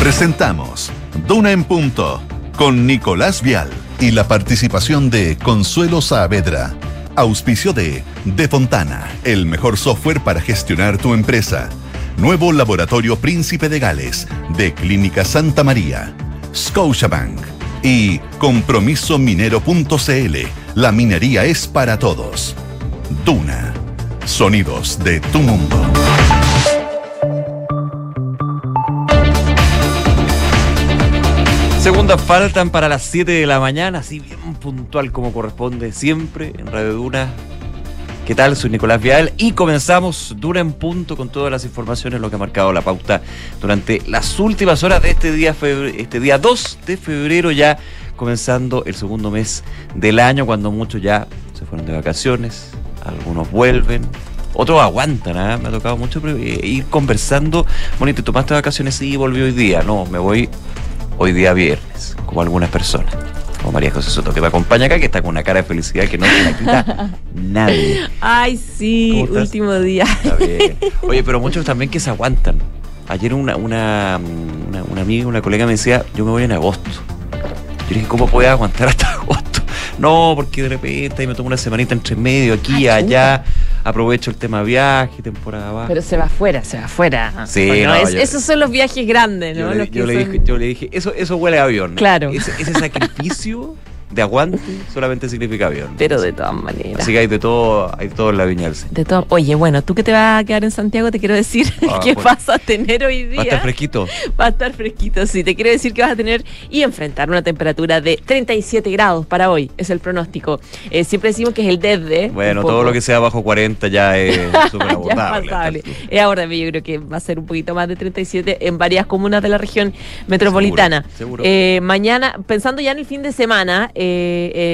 Presentamos Duna en Punto con Nicolás Vial y la participación de Consuelo Saavedra. Auspicio de De Fontana, el mejor software para gestionar tu empresa. Nuevo Laboratorio Príncipe de Gales, de Clínica Santa María. Scotiabank y compromisominero.cl. La minería es para todos. Duna. Sonidos de tu mundo. Segundas faltan para las 7 de la mañana, así bien puntual como corresponde siempre en Radio Duna. ¿Qué tal? Soy Nicolás Vial y comenzamos Dura en punto con todas las informaciones, lo que ha marcado la pauta durante las últimas horas de este día, este día 2 de febrero, ya comenzando el segundo mes del año, cuando muchos ya se fueron de vacaciones, algunos vuelven, otros aguantan, ¿eh? me ha tocado mucho ir conversando. Bueno, ¿te tomaste vacaciones y volví hoy día? No, me voy hoy día viernes, como algunas personas. Como María José Soto, que me acompaña acá, que está con una cara de felicidad que no se la quita nadie. Ay, sí, último día. Oye, pero muchos también que se aguantan. Ayer una, una, una, una amiga, una colega me decía, yo me voy en agosto. Yo dije, ¿cómo puedes aguantar hasta agosto? No, porque de repente ahí me tomo una semanita entre medio, aquí, ah, allá aprovecho el tema viaje, temporada baja. Pero se va afuera, se va afuera. Sí, no, esos son los viajes grandes, ¿no? Yo, le, dije, yo le dije, eso, eso huele a avión. Claro. ese sacrificio de aguante solamente significa avión. Pero de todas maneras. Así que hay de todo, hay todo en la Viña De todo. Oye, bueno, tú que te vas a quedar en Santiago, te quiero decir ah, qué vas a tener hoy día. Va a estar fresquito. Va a estar fresquito, sí. Te quiero decir que vas a tener y enfrentar una temperatura de 37 grados para hoy. Es el pronóstico. Eh, siempre decimos que es el desde. Bueno, todo lo que sea bajo 40 ya es súper abordable. es ahora yo creo que va a ser un poquito más de 37 en varias comunas de la región metropolitana. Seguro, eh, mañana, pensando ya en el fin de semana, eh, eh,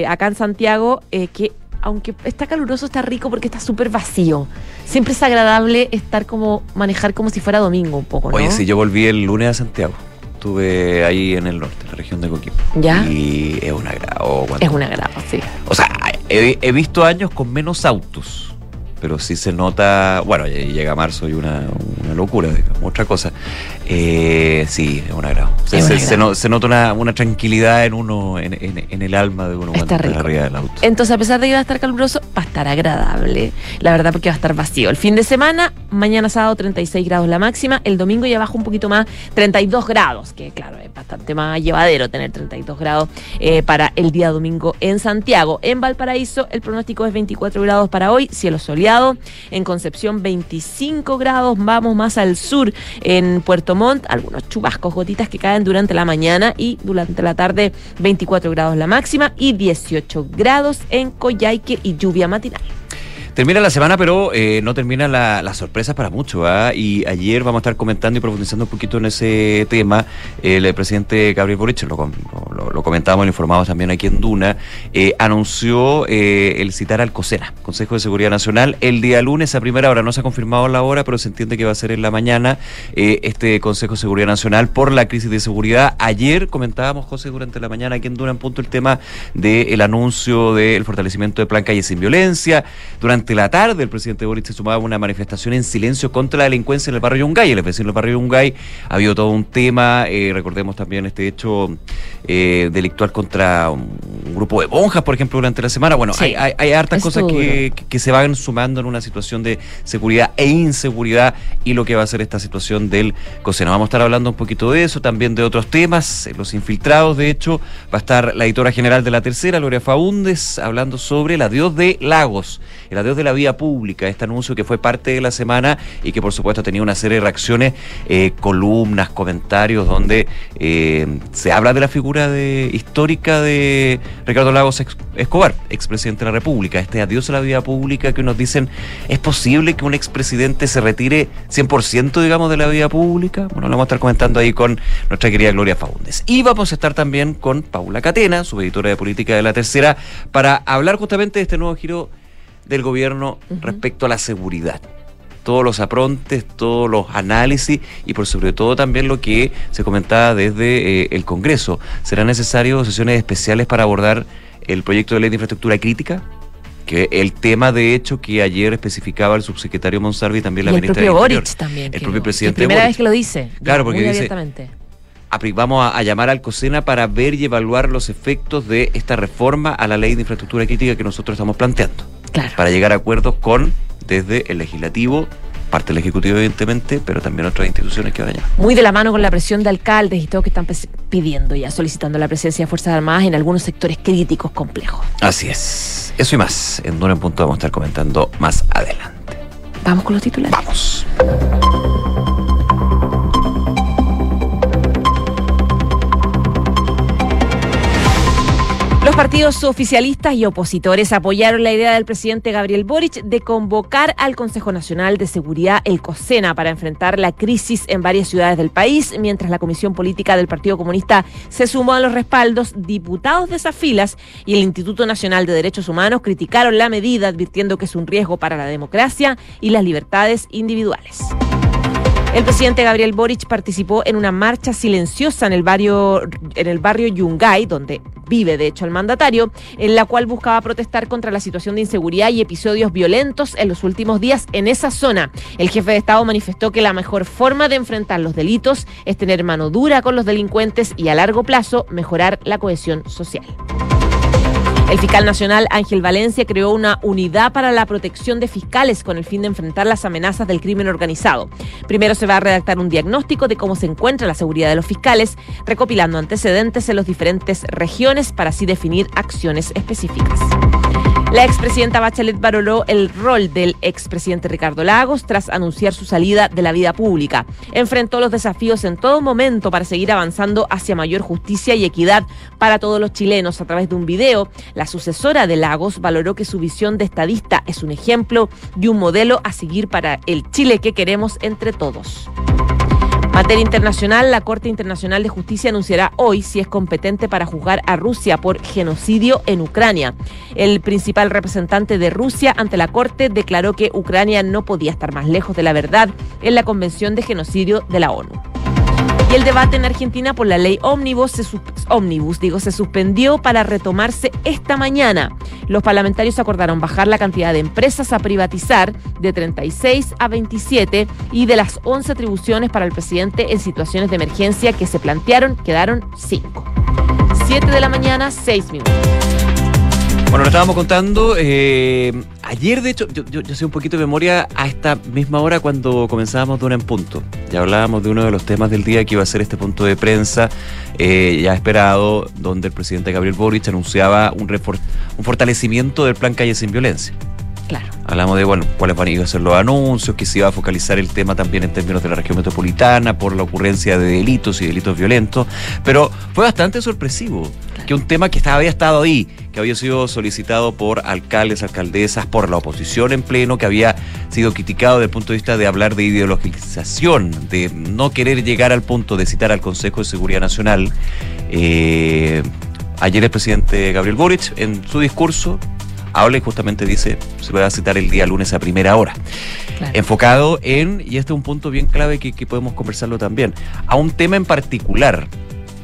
acá en Santiago, eh, que aunque está caluroso, está rico porque está súper vacío. Siempre es agradable estar como, manejar como si fuera domingo un poco, ¿no? Oye, sí, yo volví el lunes a Santiago. Estuve ahí en el norte, en la región de Coquimbo. ¿Ya? Y es un agrado. Es un agrado, sí. O sea, he visto años con menos autos pero sí se nota, bueno, llega marzo y una, una locura, digamos, otra cosa. Eh, sí, es un agrado. Se, nota una, tranquilidad en uno, en, el alma de uno está cuando arriba del auto. Entonces, a pesar de que va a estar caluroso, va a estar agradable. La verdad, porque va a estar vacío. El fin de semana, mañana sábado 36 grados la máxima, el domingo ya baja un poquito más, 32 grados, que claro, es bastante más llevadero tener 32 grados eh, para el día domingo en Santiago. En Valparaíso, el pronóstico es 24 grados para hoy, cielo soleado en Concepción 25 grados, vamos más al sur en Puerto Montt, algunos chubascos, gotitas que caen durante la mañana y durante la tarde 24 grados la máxima y 18 grados en Coyhaique y lluvia matinal. Termina la semana, pero eh, no termina la, las sorpresas para mucho. ¿ah? Y ayer vamos a estar comentando y profundizando un poquito en ese tema. El presidente Gabriel Boric, lo, lo, comentábamos, lo informamos también aquí en Duna, eh, anunció eh, el citar al COSENA, Consejo de Seguridad Nacional, el día lunes a primera hora. No se ha confirmado la hora, pero se entiende que va a ser en la mañana este Consejo de Seguridad Nacional por la crisis de seguridad. Ayer comentábamos, José, durante la mañana aquí en Duna, en punto el tema del anuncio del fortalecimiento de Plan Calle Sin Violencia. Durante la tarde, el presidente Boric se sumaba a una manifestación en silencio contra la delincuencia en el barrio Yungay. El vecino del barrio Yungay ha habido todo un tema, eh, recordemos también este hecho eh, delictual contra grupo de monjas, por ejemplo, durante la semana. Bueno, hay, hay, hartas cosas que, que, se van sumando en una situación de seguridad e inseguridad y lo que va a ser esta situación del COSENA. Vamos a estar hablando un poquito de eso, también de otros temas, los infiltrados, de hecho, va a estar la editora general de la tercera, Gloria Faúndes, hablando sobre el adiós de Lagos, el adiós de la vía pública, este anuncio que fue parte de la semana y que por supuesto ha tenido una serie de reacciones, eh, columnas, comentarios, donde eh, se habla de la figura de, histórica de Ricardo Lagos Escobar, expresidente de la República, este adiós a la vía pública que nos dicen, ¿es posible que un expresidente se retire 100% digamos de la vía pública? Bueno, lo vamos a estar comentando ahí con nuestra querida Gloria Faúndes. Y vamos a estar también con Paula Catena, su editora de política de la tercera, para hablar justamente de este nuevo giro del gobierno respecto a la seguridad. Todos los aprontes, todos los análisis y por sobre todo también lo que se comentaba desde eh, el Congreso. ¿Serán necesarias sesiones especiales para abordar el proyecto de ley de infraestructura crítica? que el tema de hecho que ayer especificaba el subsecretario Monsarvi también la y ministra el propio Boric también el propio presidente primera vez que lo dice claro porque dice vamos a, llamar al COSENA para ver y evaluar los efectos de esta reforma a la ley de infraestructura crítica que nosotros estamos planteando. Claro. Para llegar a acuerdos con, desde el legislativo, parte del Ejecutivo, evidentemente, pero también otras instituciones que vayan. Muy de la mano con la presión de alcaldes y todo que están pidiendo ya, solicitando la presencia de Fuerzas Armadas en algunos sectores críticos complejos. Así es. Eso y más. En Dura en Punto vamos a estar comentando más adelante. Vamos con los titulares. Vamos. Partidos oficialistas y opositores apoyaron la idea del presidente Gabriel Boric de convocar al Consejo Nacional de Seguridad, el COSENA, para enfrentar la crisis en varias ciudades del país, mientras la Comisión Política del Partido Comunista se sumó a los respaldos. Diputados de esas filas y el Instituto Nacional de Derechos Humanos criticaron la medida, advirtiendo que es un riesgo para la democracia y las libertades individuales. El presidente Gabriel Boric participó en una marcha silenciosa en el barrio, en el barrio Yungay, donde vive de hecho el mandatario, en la cual buscaba protestar contra la situación de inseguridad y episodios violentos en los últimos días en esa zona. El jefe de Estado manifestó que la mejor forma de enfrentar los delitos es tener mano dura con los delincuentes y a largo plazo mejorar la cohesión social. El fiscal nacional Ángel Valencia creó una unidad para la protección de fiscales con el fin de enfrentar las amenazas del crimen organizado. Primero se va a redactar un diagnóstico de cómo se encuentra la seguridad de los fiscales, recopilando antecedentes en las diferentes regiones para así definir acciones específicas. La expresidenta Bachelet valoró el rol del expresidente Ricardo Lagos tras anunciar su salida de la vida pública. Enfrentó los desafíos en todo momento para seguir avanzando hacia mayor justicia y equidad para todos los chilenos a través de un video. La sucesora de Lagos valoró que su visión de estadista es un ejemplo y un modelo a seguir para el Chile que queremos entre todos. Materia internacional, la Corte Internacional de Justicia anunciará hoy si es competente para juzgar a Rusia por genocidio en Ucrania. El principal representante de Rusia ante la Corte declaró que Ucrania no podía estar más lejos de la verdad en la Convención de Genocidio de la ONU. Y el debate en Argentina por la ley ómnibus se, digo, se suspendió para retomarse esta mañana. Los parlamentarios acordaron bajar la cantidad de empresas a privatizar de 36 a 27 y de las 11 atribuciones para el presidente en situaciones de emergencia que se plantearon quedaron 5. 7 de la mañana, 6 minutos. Bueno, lo estábamos contando. Eh, ayer, de hecho, yo, yo, sé un poquito de memoria a esta misma hora cuando comenzábamos de una en punto. Ya hablábamos de uno de los temas del día que iba a ser este punto de prensa eh, ya esperado, donde el presidente Gabriel Boric anunciaba un, un fortalecimiento del plan Calle Sin Violencia. Claro. Hablamos de, bueno, cuáles van a ser los anuncios, que se iba a focalizar el tema también en términos de la región metropolitana por la ocurrencia de delitos y delitos violentos, pero fue bastante sorpresivo que un tema que había estado ahí, que había sido solicitado por alcaldes, alcaldesas, por la oposición en pleno, que había sido criticado desde el punto de vista de hablar de ideologización, de no querer llegar al punto de citar al Consejo de Seguridad Nacional. Eh, ayer el presidente Gabriel Boric, en su discurso, habla y justamente dice, se va a citar el día lunes a primera hora. Enfocado en, y este es un punto bien clave que, que podemos conversarlo también, a un tema en particular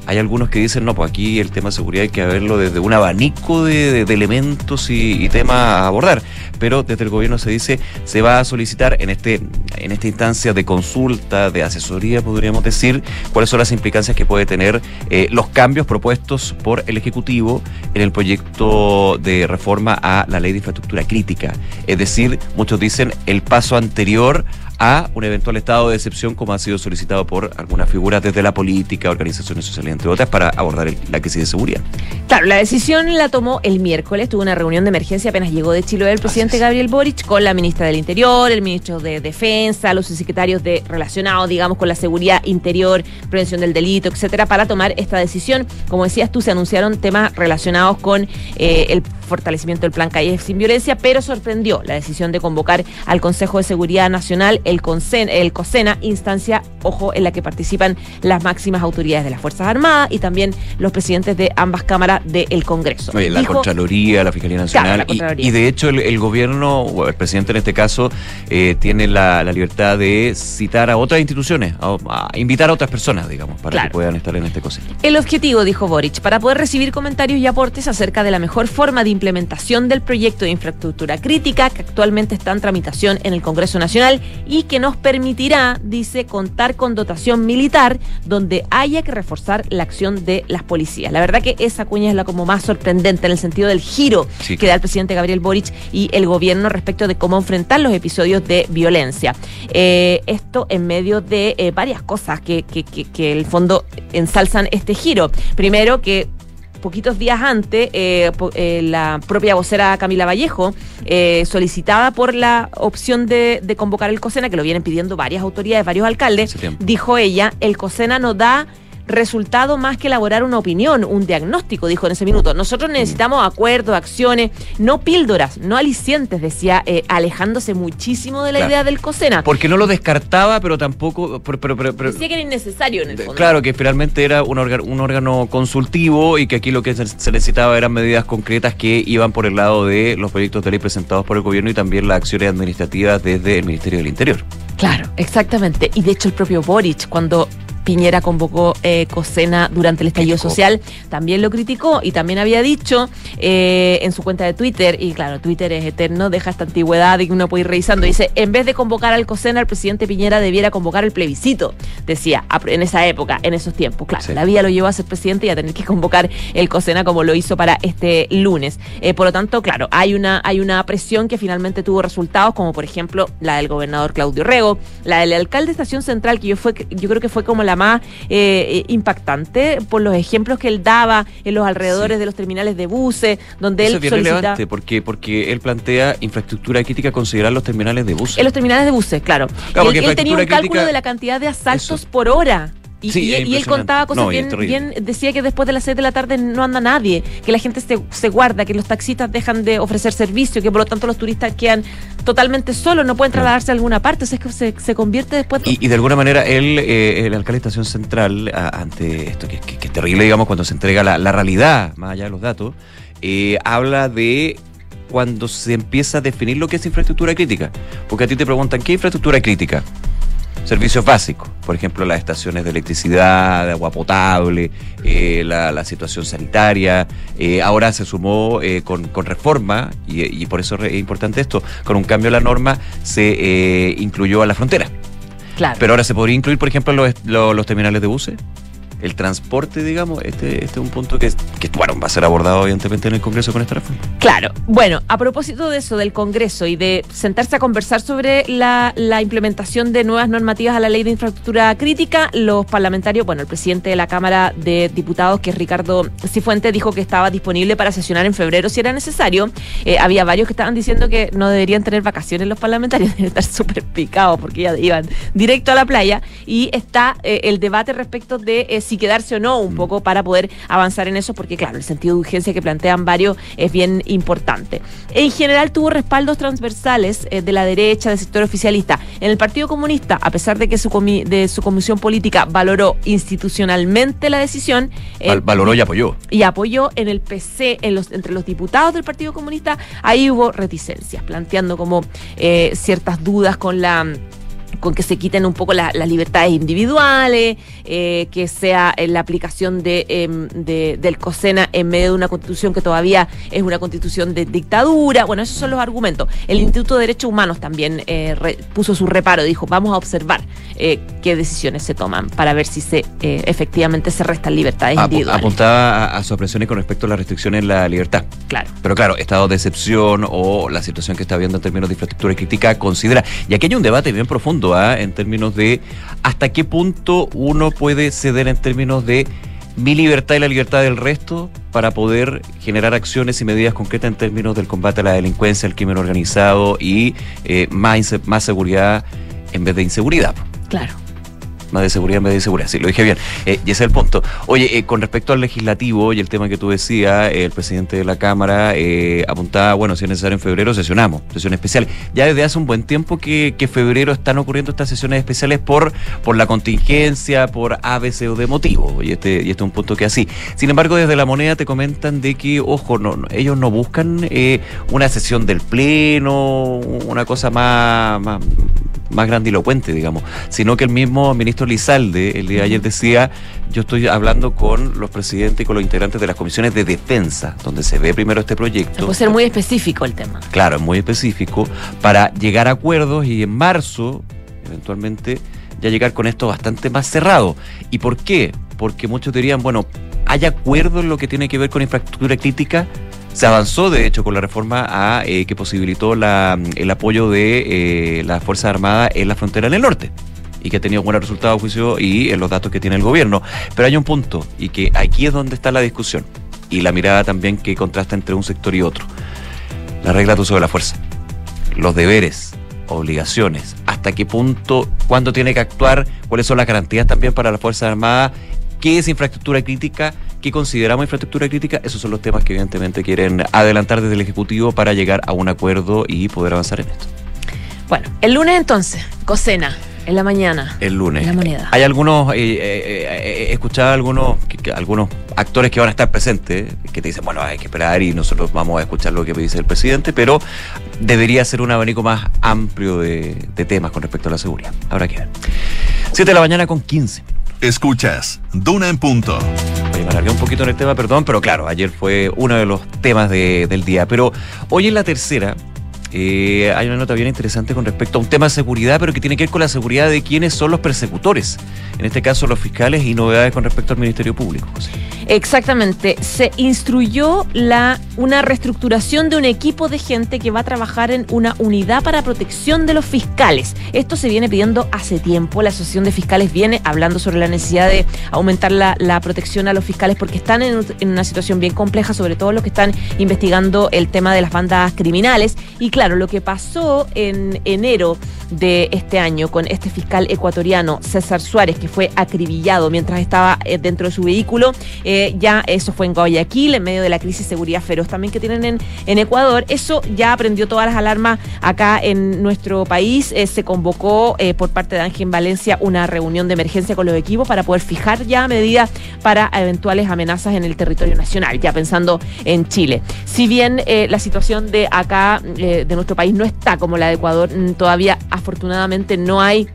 hay algunos que dicen, no, pues aquí el tema de seguridad hay que verlo desde un abanico de, elementos y, temas a abordar. Pero desde el gobierno se dice, se va a solicitar en, este, en esta instancia de consulta, de asesoría, podríamos decir, cuáles son las implicancias que puede tener eh, los cambios propuestos por el Ejecutivo en el proyecto de reforma a la ley de infraestructura crítica. Es decir, muchos dicen el paso anterior a un eventual estado de excepción como ha sido solicitado por algunas figuras desde la política, organizaciones sociales, entre otras, para abordar la crisis de seguridad. Claro, la decisión la tomó el miércoles, tuvo una reunión de emergencia apenas llegó de Chile el presidente Gabriel Boric con la ministra del Interior, el ministro de Defensa, los secretarios de relacionados, digamos, con la seguridad interior, prevención del delito, etcétera, para tomar esta decisión. Como decías tú, se anunciaron temas relacionados con eh, el fortalecimiento del plan Calle sin violencia, pero sorprendió la decisión de convocar al Consejo de Seguridad Nacional el, el COSENA, instancia, ojo, en la que participan las máximas autoridades de las Fuerzas Armadas y también los presidentes de ambas cámaras del Congreso. la Contraloría, la Fiscalía Nacional. y, de hecho, el, gobierno, o el presidente en este caso, eh, tiene la, libertad de citar a otras instituciones, a, invitar a otras personas, digamos, para que puedan estar en este COSENA. El objetivo, dijo Boric, para poder recibir comentarios y aportes acerca de la mejor forma de implementación del proyecto de infraestructura crítica que actualmente está en tramitación en el Congreso Nacional y que nos permitirá, dice, contar con dotación militar donde haya que reforzar la acción de las policías. La verdad que esa cuña es la como más sorprendente en el sentido del giro que da el presidente Gabriel Boric y el gobierno respecto de cómo enfrentar los episodios de violencia. Eh, esto en medio de eh, varias cosas que, que, que, que el fondo ensalzan este giro. Primero que poquitos días antes, eh, eh, la propia vocera Camila Vallejo eh, solicitaba por la opción de, de, convocar el COSENA, que lo vienen pidiendo varias autoridades, varios alcaldes, dijo ella, el COSENA no da resultado más que elaborar una opinión, un diagnóstico, dijo en ese minuto. Nosotros necesitamos acuerdos, acciones, no píldoras, no alicientes, decía, eh, alejándose muchísimo de la idea del COSENA. Porque no lo descartaba, pero tampoco... Pero, pero, pero, decía que era innecesario en el fondo. Claro, que finalmente era un, órgano, un órgano consultivo y que aquí lo que se, se necesitaba eran medidas concretas que iban por el lado de los proyectos de ley presentados por el gobierno y también las acciones administrativas desde el Ministerio del Interior. Claro, exactamente. Y de hecho el propio Boric, cuando Piñera convocó eh, Cosena durante el estallido social, también lo criticó y también había dicho eh, en su cuenta de Twitter, y claro, Twitter es eterno, deja esta antigüedad y uno puede ir revisando, dice, en vez de convocar al Cosena, el presidente Piñera debiera convocar el plebiscito, decía, en esa época, en esos tiempos. Claro, sí. la vía lo llevó a ser presidente y a tener que convocar el Cosena como lo hizo para este lunes. Eh, por lo tanto, claro, hay una, hay una presión que finalmente tuvo resultados, como por ejemplo la del gobernador Claudio Rego, la del alcalde de Estación Central, que yo, fue, yo creo que fue como la más eh, impactante por los ejemplos que él daba en los alrededores sí. de los terminales de buses, donde Eso él es bien solicita... relevante porque, porque él plantea infraestructura crítica considerar los terminales de buses. En los terminales de buses, claro. claro él, él tenía un cálculo crítica... de la cantidad de asaltos Eso. por hora. Y, sí, y, y él contaba cosas no, bien, bien, decía que después de las 6 de la tarde no anda nadie, que la gente se, se, guarda, que los taxistas dejan de ofrecer servicio, que por lo tanto los turistas quedan totalmente solos, no pueden trasladarse a alguna parte, o sea, es que se, se convierte después... Y, y, de alguna manera él, eh, el alcalde de Estación Central, a, ante esto que, que, que, es terrible, digamos, cuando se entrega la, la realidad, más allá de los datos, eh, habla de cuando se empieza a definir lo que es infraestructura crítica. Porque a ti te preguntan, ¿qué infraestructura crítica? Servicios básicos, por ejemplo, las estaciones de electricidad, de agua potable, eh, la, la, situación sanitaria. Eh, ahora se sumó eh, con, con, reforma, y, y, por eso es importante esto, con un cambio a la norma se eh, incluyó a la frontera. Claro. Pero ahora se podría incluir, por ejemplo, los, los, los terminales de buses el transporte, digamos, este, este es un punto que, que, bueno, va a ser abordado evidentemente en el Congreso con esta reforma. Claro. Bueno, a propósito de eso, del Congreso y de sentarse a conversar sobre la, la implementación de nuevas normativas a la ley de infraestructura crítica, los parlamentarios, bueno, el presidente de la Cámara de Diputados, que es Ricardo Cifuente, dijo que estaba disponible para sesionar en febrero si era necesario. Eh, había varios que estaban diciendo que no deberían tener vacaciones los parlamentarios, deben estar súper picados porque ya iban directo a la playa. Y está eh, el debate respecto de eh, quedarse o no un poco para poder avanzar en eso, porque claro, el sentido de urgencia que plantean varios es bien importante. En general tuvo respaldos transversales eh, de la derecha, del sector oficialista. En el Partido Comunista, a pesar de que su, comi de su comisión política valoró institucionalmente la decisión. Eh, valoró y apoyó. Y apoyó en el PC, en los, entre los diputados del Partido Comunista, ahí hubo reticencias, planteando como eh, ciertas dudas con la con que se quiten un poco la, las libertades individuales, eh, que sea en la aplicación de, eh, de, del COSENA en medio de una constitución que todavía es una constitución de dictadura. Bueno, esos son los argumentos. El Instituto de Derechos Humanos también eh, re, puso su reparo, dijo, vamos a observar eh, qué decisiones se toman para ver si se eh, efectivamente se restan libertades individuales. Apuntaba a, a sorpresiones con respecto a las restricciones en la libertad. Claro. Pero claro, estado de excepción o la situación que está habiendo en términos de infraestructura crítica considera. Y aquí hay un debate bien profundo ¿eh? en términos de hasta qué punto uno puede ceder en términos de mi libertad y la libertad del resto para poder generar acciones y medidas concretas en términos del combate a la delincuencia, al crimen organizado y eh, más, más seguridad en vez de inseguridad. Claro más de seguridad en vez de seguridad. Sí, lo dije bien. Eh, y ese es el punto. Oye, eh, con respecto al legislativo y el tema que tú decías, eh, el presidente de la Cámara eh, apuntaba, bueno, si es necesario en febrero, sesionamos, sesión especial. Ya desde hace un buen tiempo que, que febrero están ocurriendo estas sesiones especiales por, por la contingencia, por ABC o de motivo. Y este, y este es un punto que así. Sin embargo, desde la moneda te comentan de que, ojo, no, no ellos no buscan una sesión del Pleno, una cosa más, más más grandilocuente, digamos, sino que el mismo ministro Lizalde el día de ayer decía, yo estoy hablando con los presidentes y con los integrantes de las comisiones de defensa, donde se ve primero este proyecto. Puede ser muy específico el tema. Claro, es muy específico, para llegar a acuerdos y en marzo, eventualmente, ya llegar con esto bastante más cerrado. ¿Y por qué? Porque muchos dirían, bueno, ¿hay acuerdo en lo que tiene que ver con infraestructura crítica? Se avanzó, de hecho, con la reforma a, eh, que posibilitó la, el apoyo de eh, las Fuerzas Armadas en la frontera del norte y que ha tenido buenos resultados, juicio, y en los datos que tiene el gobierno. Pero hay un punto, y que aquí es donde está la discusión, y la mirada también que contrasta entre un sector y otro. La regla de uso de la fuerza, los deberes, obligaciones, hasta qué punto, cuándo tiene que actuar, cuáles son las garantías también para las Fuerzas Armadas, qué es infraestructura crítica, qué consideramos infraestructura crítica, esos son los temas que evidentemente quieren adelantar desde el Ejecutivo para llegar a un acuerdo y poder avanzar en esto. Bueno, el lunes entonces, Cocena. En la mañana. El lunes. La moneda. Hay algunos, eh, eh, eh, he escuchado algunos, algunos actores que van a estar presentes, que te dicen, bueno, hay que esperar y nosotros vamos a escuchar lo que dice el presidente, pero debería ser un abanico más amplio de, temas con respecto a la seguridad. Habrá que ver. 7 de la mañana con 15 Escuchas, Duna en punto. Oye, me alargué un poquito en el tema, perdón, pero claro, ayer fue uno de los temas del día. Pero hoy en la tercera, eh, hay una nota bien interesante con respecto a un tema de seguridad, pero que tiene que ver con la seguridad de quienes son los persecutores, en este caso los fiscales y novedades con respecto al Ministerio Público. Exactamente, se instruyó una reestructuración de un equipo de gente que va a trabajar en una unidad para protección de los fiscales. Esto se viene pidiendo hace tiempo, la Asociación de Fiscales viene hablando sobre la necesidad de aumentar la, protección a los fiscales porque están en, en, una situación bien compleja, sobre todo los que están investigando el tema de las bandas criminales. Y claro, lo que pasó en enero de este año con este fiscal ecuatoriano, César Suárez, que fue acribillado mientras estaba eh, dentro de su vehículo, eh, ya eso fue en Guayaquil, en medio de la crisis de seguridad feroz también que tienen en, en Ecuador. Eso ya prendió todas las alarmas acá en nuestro país. Eh, se convocó por parte de Ángel Valencia una reunión de emergencia con los equipos para poder fijar ya medidas para eventuales amenazas en el territorio nacional, ya pensando en Chile. Si bien la situación de acá, nuestro país no está como la de Ecuador, mm, todavía afortunadamente no hay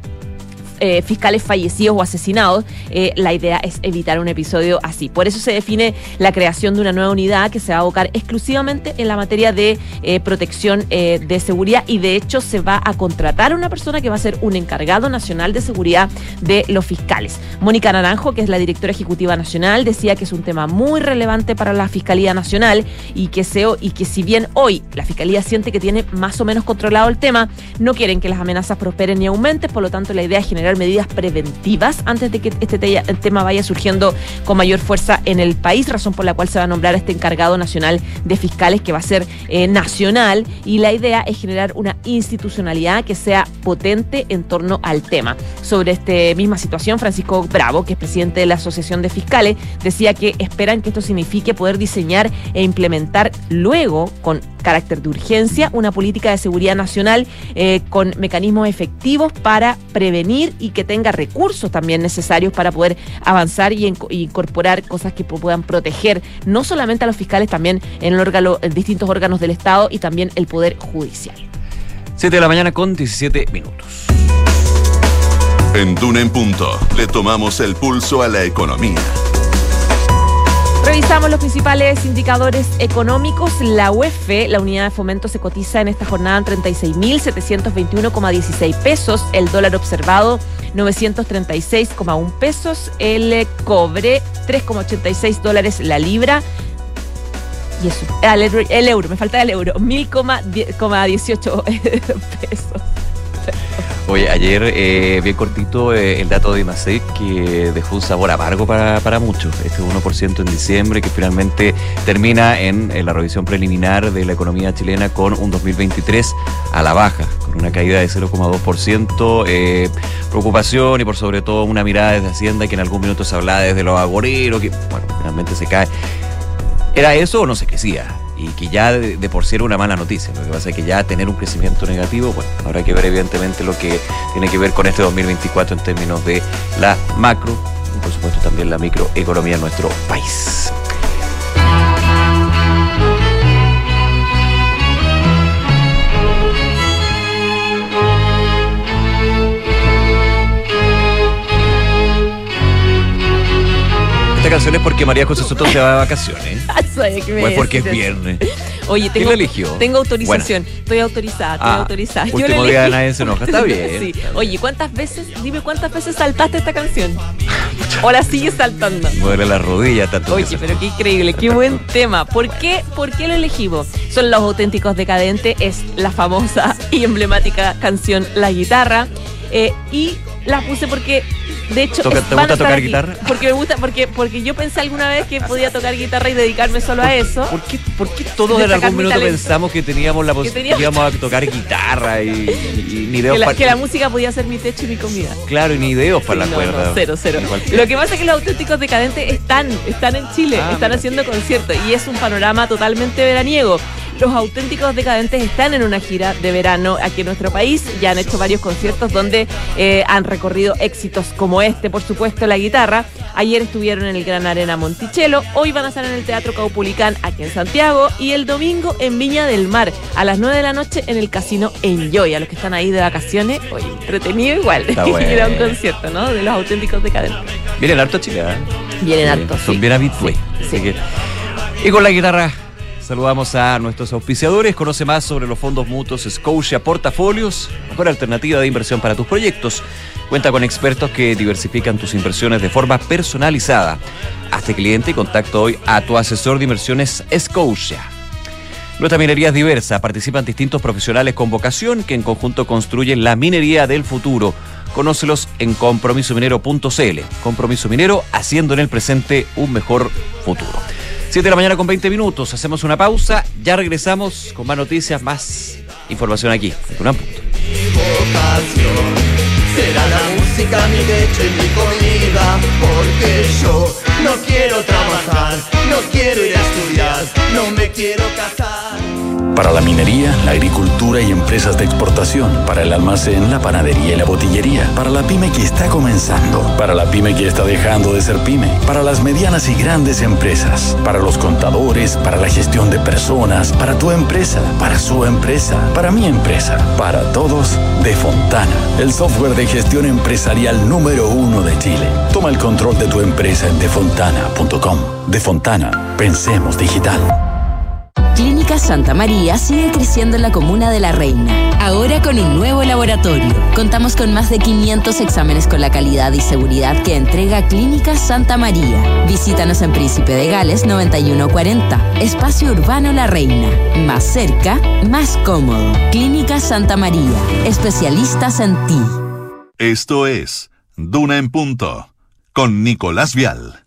eh, fiscales fallecidos o asesinados, eh, la idea es evitar un episodio así. Por eso se define la creación de una nueva unidad que se va a abocar exclusivamente en la materia de eh, protección de seguridad y de hecho se va a contratar a una persona que va a ser un encargado nacional de seguridad de los fiscales. Mónica Naranjo, que es la directora ejecutiva nacional, decía que es un tema muy relevante para la Fiscalía Nacional y que, se, y que si bien hoy la Fiscalía siente que tiene más o menos controlado el tema, no quieren que las amenazas prosperen ni aumenten, por lo tanto la idea es generar medidas preventivas antes de que este tema vaya surgiendo con mayor fuerza en el país, razón por la cual se va a nombrar este encargado nacional de fiscales que va a ser eh, nacional y la idea es generar una institucionalidad que sea potente en torno al tema. Sobre esta misma situación, Francisco Bravo, que es presidente de la Asociación de Fiscales, decía que esperan que esto signifique poder diseñar e implementar luego con carácter de urgencia, una política de seguridad nacional eh, con mecanismos efectivos para prevenir y que tenga recursos también necesarios para poder avanzar y, incorporar cosas que puedan proteger no solamente a los fiscales, también en, el órgano, en distintos órganos del Estado y también el Poder Judicial. 7 de la mañana con 17 minutos. En Duna en Punto le tomamos el pulso a la economía. Revisamos los principales indicadores económicos. La UEF, la unidad de fomento, se cotiza en esta jornada en 36.721,16 pesos. El dólar observado, 936,1 pesos. El cobre, 3,86 dólares la libra. Y eso, el, el euro, me falta el euro, 1.000,18 pesos. Oye, ayer eh, bien cortito eh, el dato de IMASEC que dejó un sabor amargo para, para muchos. Este 1% en diciembre que finalmente termina en, la revisión preliminar de la economía chilena con un 2023 a la baja, con una caída de 0,2%. Eh, preocupación y por sobre todo una mirada desde Hacienda que en algún minuto se hablaba desde los agoreros, que bueno, finalmente se cae. ¿Era eso o no se crecía? Y que ya de, por sí era una mala noticia. Lo que pasa es que ya tener un crecimiento negativo, bueno, habrá que ver evidentemente lo que tiene que ver con este 2024 en términos de la macro y por supuesto también la microeconomía en nuestro país. Esta canción es porque María José Soto se va de vacaciones. Sabía que me Pues porque es viernes. Oye, ¿Quién tengo, la eligió? tengo autorización. Estoy autorizada, estoy Ah, autorizada. Yo último la día elegí. nadie se enoja. Está bien. Sí. Oye, ¿cuántas veces, dime cuántas veces saltaste esta canción? ¿O la sigues saltando? Me duele la rodilla tanto. Oye, pero qué increíble, qué buen tema. ¿Por qué, ¿Por qué lo elegimos? Son los auténticos decadentes, es la famosa y emblemática canción La Guitarra. eh, y la puse porque, de hecho, ¿te gusta tocar aquí. guitarra? Porque me gusta, porque, porque yo pensé alguna vez que podía tocar guitarra y dedicarme solo a eso. ¿Por qué, por qué todos en algún mi minuto pensamos que teníamos la posibilidad íbamos a tocar guitarra y, y- y ni Que la, que la música podía ser mi techo y mi comida. Claro, y ni dedos para Sí, la no, cuerda. no, cero, cero. Lo que pasa es que los auténticos decadentes están, están en Chile, Ah, están mira. haciendo conciertos y es un panorama totalmente veraniego. Los auténticos decadentes están en una gira de verano aquí en nuestro país, ya han hecho varios conciertos donde eh, han recorrido éxitos como este, por supuesto, la guitarra. Ayer estuvieron en el Gran Arena Monticello, hoy van a estar en el Teatro Caupulicán aquí en Santiago y el domingo en Viña del Mar a las 9 de la noche en el Casino Enjoy. A los que están ahí de vacaciones, oye, entretenido igual. Ir a un concierto, ¿no? De los auténticos decadentes. Vienen harto Chile, ¿eh? Vienen hartos. Son sí. bien habitués. Sí. Y con la guitarra saludamos a nuestros auspiciadores. Conoce más sobre los fondos mutuos Scotia Portafolios, mejor alternativa de inversión para tus proyectos. Cuenta con expertos que diversifican tus inversiones de forma personalizada. Hazte cliente y contacto hoy a tu asesor de inversiones Scotia. Nuestra minería es diversa, participan distintos profesionales con vocación que en conjunto construyen la minería del futuro. Conócelos en compromisominero.cl. Compromiso Minero, haciendo en el presente un mejor futuro. 7 de la mañana con 20 minutos, hacemos una pausa, ya regresamos con más noticias, más información aquí. en Tunam Punto. vocación será la música mi leche y mi comida porque yo no quiero trabajar no quiero ir a estudiar no me quiero casar Para la minería, la agricultura y empresas de exportación. Para el almacén, la panadería y la botillería. Para la pyme que está comenzando. Para la pyme que está dejando de ser pyme. Para las medianas y grandes empresas. Para los contadores, para la gestión de personas. Para tu empresa, para su empresa. Para mi empresa. Para todos, de Fontana. El software de gestión empresarial número uno de Chile. Toma el control de tu empresa en defontana.com. De Fontana, pensemos digital. Clínica Santa María sigue creciendo en la comuna de La Reina, ahora con un nuevo laboratorio. Contamos con más de 500 exámenes con la calidad y seguridad que entrega Clínica Santa María. Visítanos en Príncipe de Gales 9140, Espacio Urbano La Reina. Más cerca, más cómodo. Clínica Santa María, especialistas en ti. Esto es Duna en Punto con Nicolás Vial.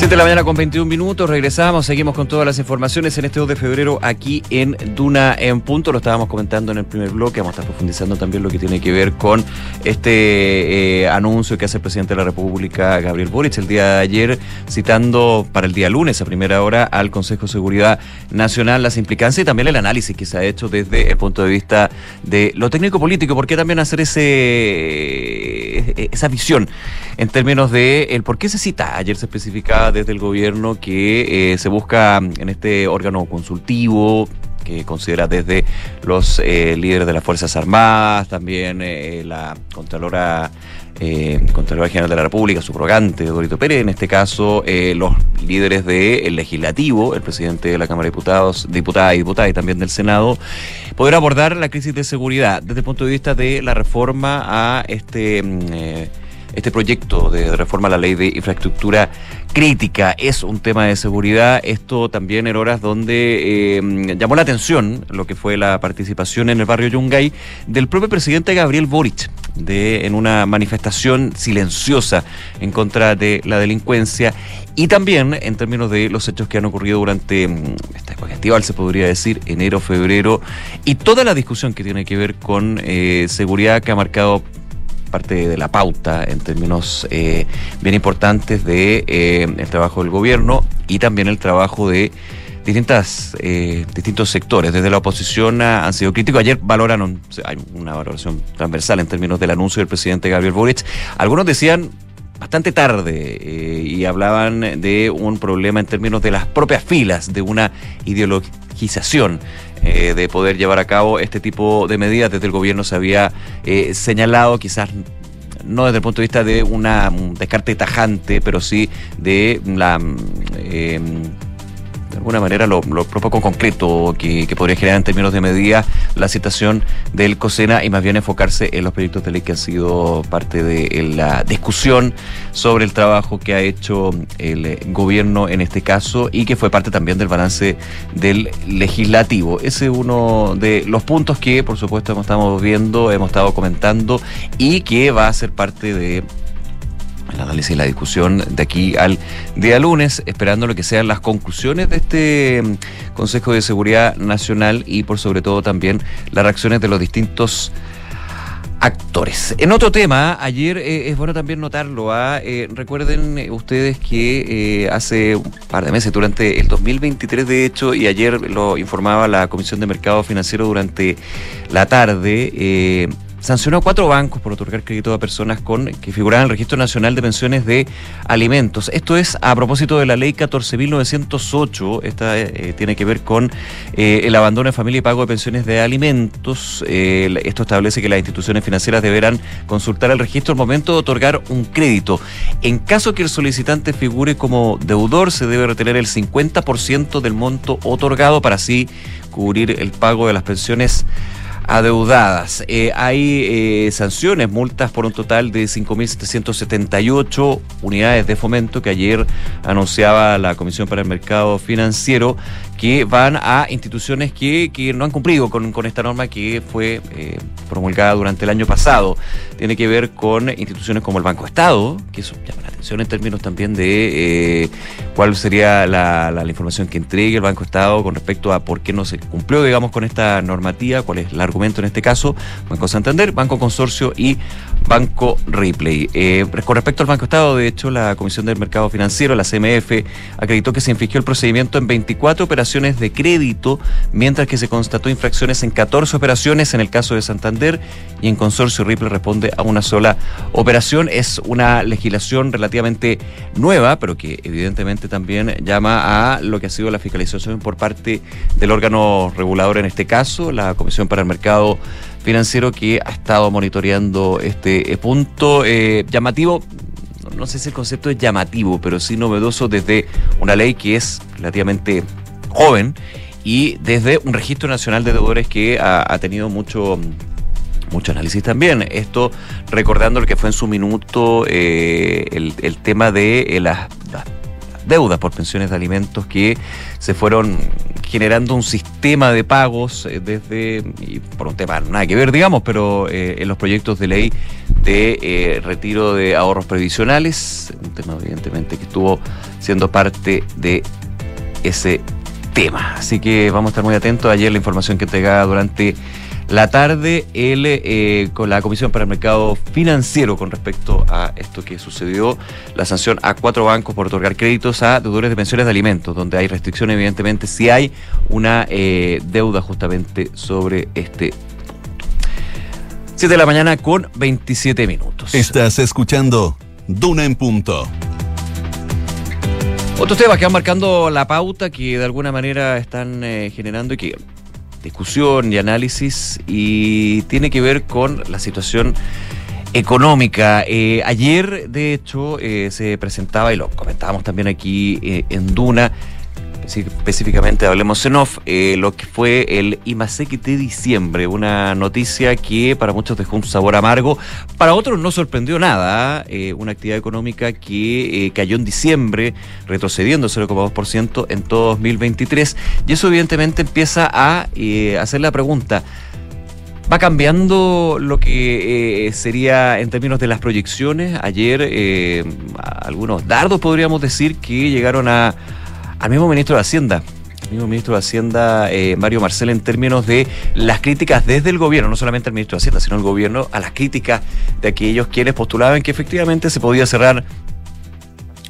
7 de la mañana con 21 minutos, regresamos, seguimos con todas las informaciones en este 2 de febrero aquí en Duna en Punto, lo estábamos comentando en el primer bloque, vamos a estar profundizando también lo que tiene que ver con este eh, anuncio que hace el presidente de la República, Gabriel Boric, el día de ayer, citando para el día lunes a primera hora al Consejo de Seguridad Nacional las implicancias y también el análisis que se ha hecho desde el punto de vista de lo técnico-político, ¿por qué también hacer ese esa visión en términos de el por qué se cita? Ayer se especificaba desde el gobierno que eh, se busca en este órgano consultivo que considera desde los eh, líderes de las Fuerzas Armadas, también eh, la Contralora, eh, Contralora General de la República, subrogante, Dorito Pérez, en este caso eh, los líderes del Legislativo, el presidente de la Cámara de Diputados, diputada y diputada y también del Senado, poder abordar la crisis de seguridad desde el punto de vista de la reforma a este... este proyecto de reforma a la ley de infraestructura crítica es un tema de seguridad. Esto también en horas donde eh, llamó la atención lo que fue la participación en el barrio Yungay del propio presidente Gabriel Boric en una manifestación silenciosa en contra de la delincuencia y también en términos de los hechos que han ocurrido durante mm, esta época estival, se podría decir, enero, febrero, y toda la discusión que tiene que ver con eh, seguridad que ha marcado parte de la pauta en términos eh, bien importantes de eh, el trabajo del gobierno y también el trabajo de distintas eh, distintos sectores. Desde la oposición ha- han sido críticos. Ayer valoraron hay una valoración transversal en términos del anuncio del presidente Gabriel Boric. Algunos decían bastante tarde eh, y hablaban de un problema en términos de las propias filas de una ideologización eh, de poder llevar a cabo este tipo de medidas. Desde el gobierno se había eh, señalado, quizás no desde el punto de vista de una, un descarte tajante, pero sí de la... de alguna manera lo, lo poco concreto que, podría generar en términos de medida la situación del COSENA y más bien enfocarse en los proyectos de ley que han sido parte de la discusión sobre el trabajo que ha hecho el gobierno en este caso y que fue parte también del balance del legislativo. Ese es uno de los puntos que por supuesto hemos estado viendo, hemos estado comentando y que va a ser parte de el análisis y la discusión de aquí al día lunes, esperando lo que sean las conclusiones de este mm, Consejo de Seguridad Nacional y por sobre todo también las reacciones de los distintos actores. En otro tema, ayer eh, es bueno también notarlo, ¿ah? eh, recuerden eh, ustedes que hace un par de meses, durante el 2023 de hecho, y ayer lo informaba la Comisión de Mercado Financiero durante la tarde, sancionó a cuatro bancos por otorgar crédito a personas con que figuraban en el Registro Nacional de Pensiones de Alimentos. Esto es a propósito de la ley 14.908. Esta eh, tiene que ver con eh, el abandono de familia y pago de pensiones de alimentos. Eh, esto establece que las instituciones financieras deberán consultar el registro al momento de otorgar un crédito. En caso que el solicitante figure como deudor, se debe retener el 50% del monto otorgado para así cubrir el pago de las pensiones adeudadas. Eh, hay eh, sanciones, multas por un total de 5.778 unidades de fomento que ayer anunciaba la Comisión para el Mercado Financiero que van a instituciones que, que no han cumplido con, con esta norma que fue eh, promulgada durante el año pasado. Tiene que ver con instituciones como el Banco Estado, que eso llama la atención en términos también de eh, cuál sería la, la, la información que entregue el Banco Estado con respecto a por qué no se cumplió, digamos, con esta normativa, cuál es el argumento en este caso, Banco Santander, Banco Consorcio y Banco Ripley. Eh, con respecto al Banco Estado, de hecho, la Comisión del Mercado Financiero, la CMF, acreditó que se infringió el procedimiento en 24 operaciones de crédito, mientras que se constató infracciones en 14 operaciones en el caso de Santander y en Consorcio Ripley responde a una sola operación. Es una legislación relativamente nueva, pero que evidentemente también llama a lo que ha sido la fiscalización por parte del órgano regulador en este caso, la Comisión para el Mercado Financiero, que ha estado monitoreando este punto eh, llamativo no sé si el concepto es llamativo, pero sí novedoso desde una ley que es relativamente joven y desde un registro nacional de deudores que ha, tenido mucho mucho análisis también. Esto recordando lo que fue en su minuto eh, el, el, tema de eh, las, deudas por pensiones de alimentos que se fueron generando un sistema de pagos eh, desde, y por un tema nada que ver, digamos, pero eh, en los proyectos de ley de eh, retiro de ahorros previsionales, un tema evidentemente que estuvo siendo parte de ese tema. Así que vamos a estar muy atentos. Ayer la información que entregaba durante la tarde el, eh, con la Comisión para el Mercado Financiero con respecto a esto que sucedió, la sanción a cuatro bancos por otorgar créditos a deudores de pensiones de alimentos, donde hay restricciones evidentemente si hay una eh, deuda justamente sobre este 7 de la mañana con 27 minutos. Estás escuchando Duna en punto. Otros temas que van marcando la pauta que de alguna manera están eh, generando y que discusión y análisis y tiene que ver con la situación económica. Eh, ayer, de hecho, eh, se presentaba, y lo comentábamos también aquí eh, en Duna, específicamente hablemos en off, eh, lo que fue el IMASEC de diciembre, una noticia que para muchos dejó un sabor amargo, para otros no sorprendió nada, eh, una actividad económica que eh, cayó en diciembre, retrocediendo 0,2% en todo 2023, y eso evidentemente empieza a hacer la pregunta, va cambiando lo que eh, sería en términos de las proyecciones. Ayer algunos dardos podríamos decir que llegaron a, al mismo ministro de Hacienda. Mismo ministro de Hacienda, eh, Mario Marcel, en términos de las críticas desde el gobierno, no solamente el ministro de Hacienda, sino el gobierno, a las críticas de aquellos quienes postulaban que efectivamente se podía cerrar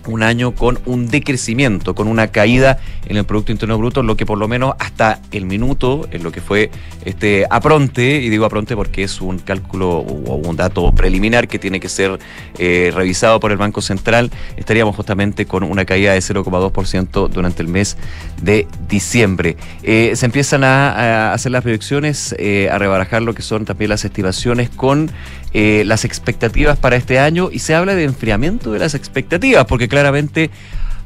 un año con un decrecimiento, con una caída en el Producto Interno Bruto, lo que por lo menos hasta el minuto, en lo que fue este apronte, y digo apronte porque es un cálculo o un dato preliminar que tiene que ser eh, revisado por el Banco Central, estaríamos justamente con una caída de 0,2% durante el mes de diciembre. Eh, se empiezan a, hacer las proyecciones, eh, a rebarajar lo que son también las estimaciones con eh, las expectativas para este año y se habla de enfriamiento de las expectativas, porque claramente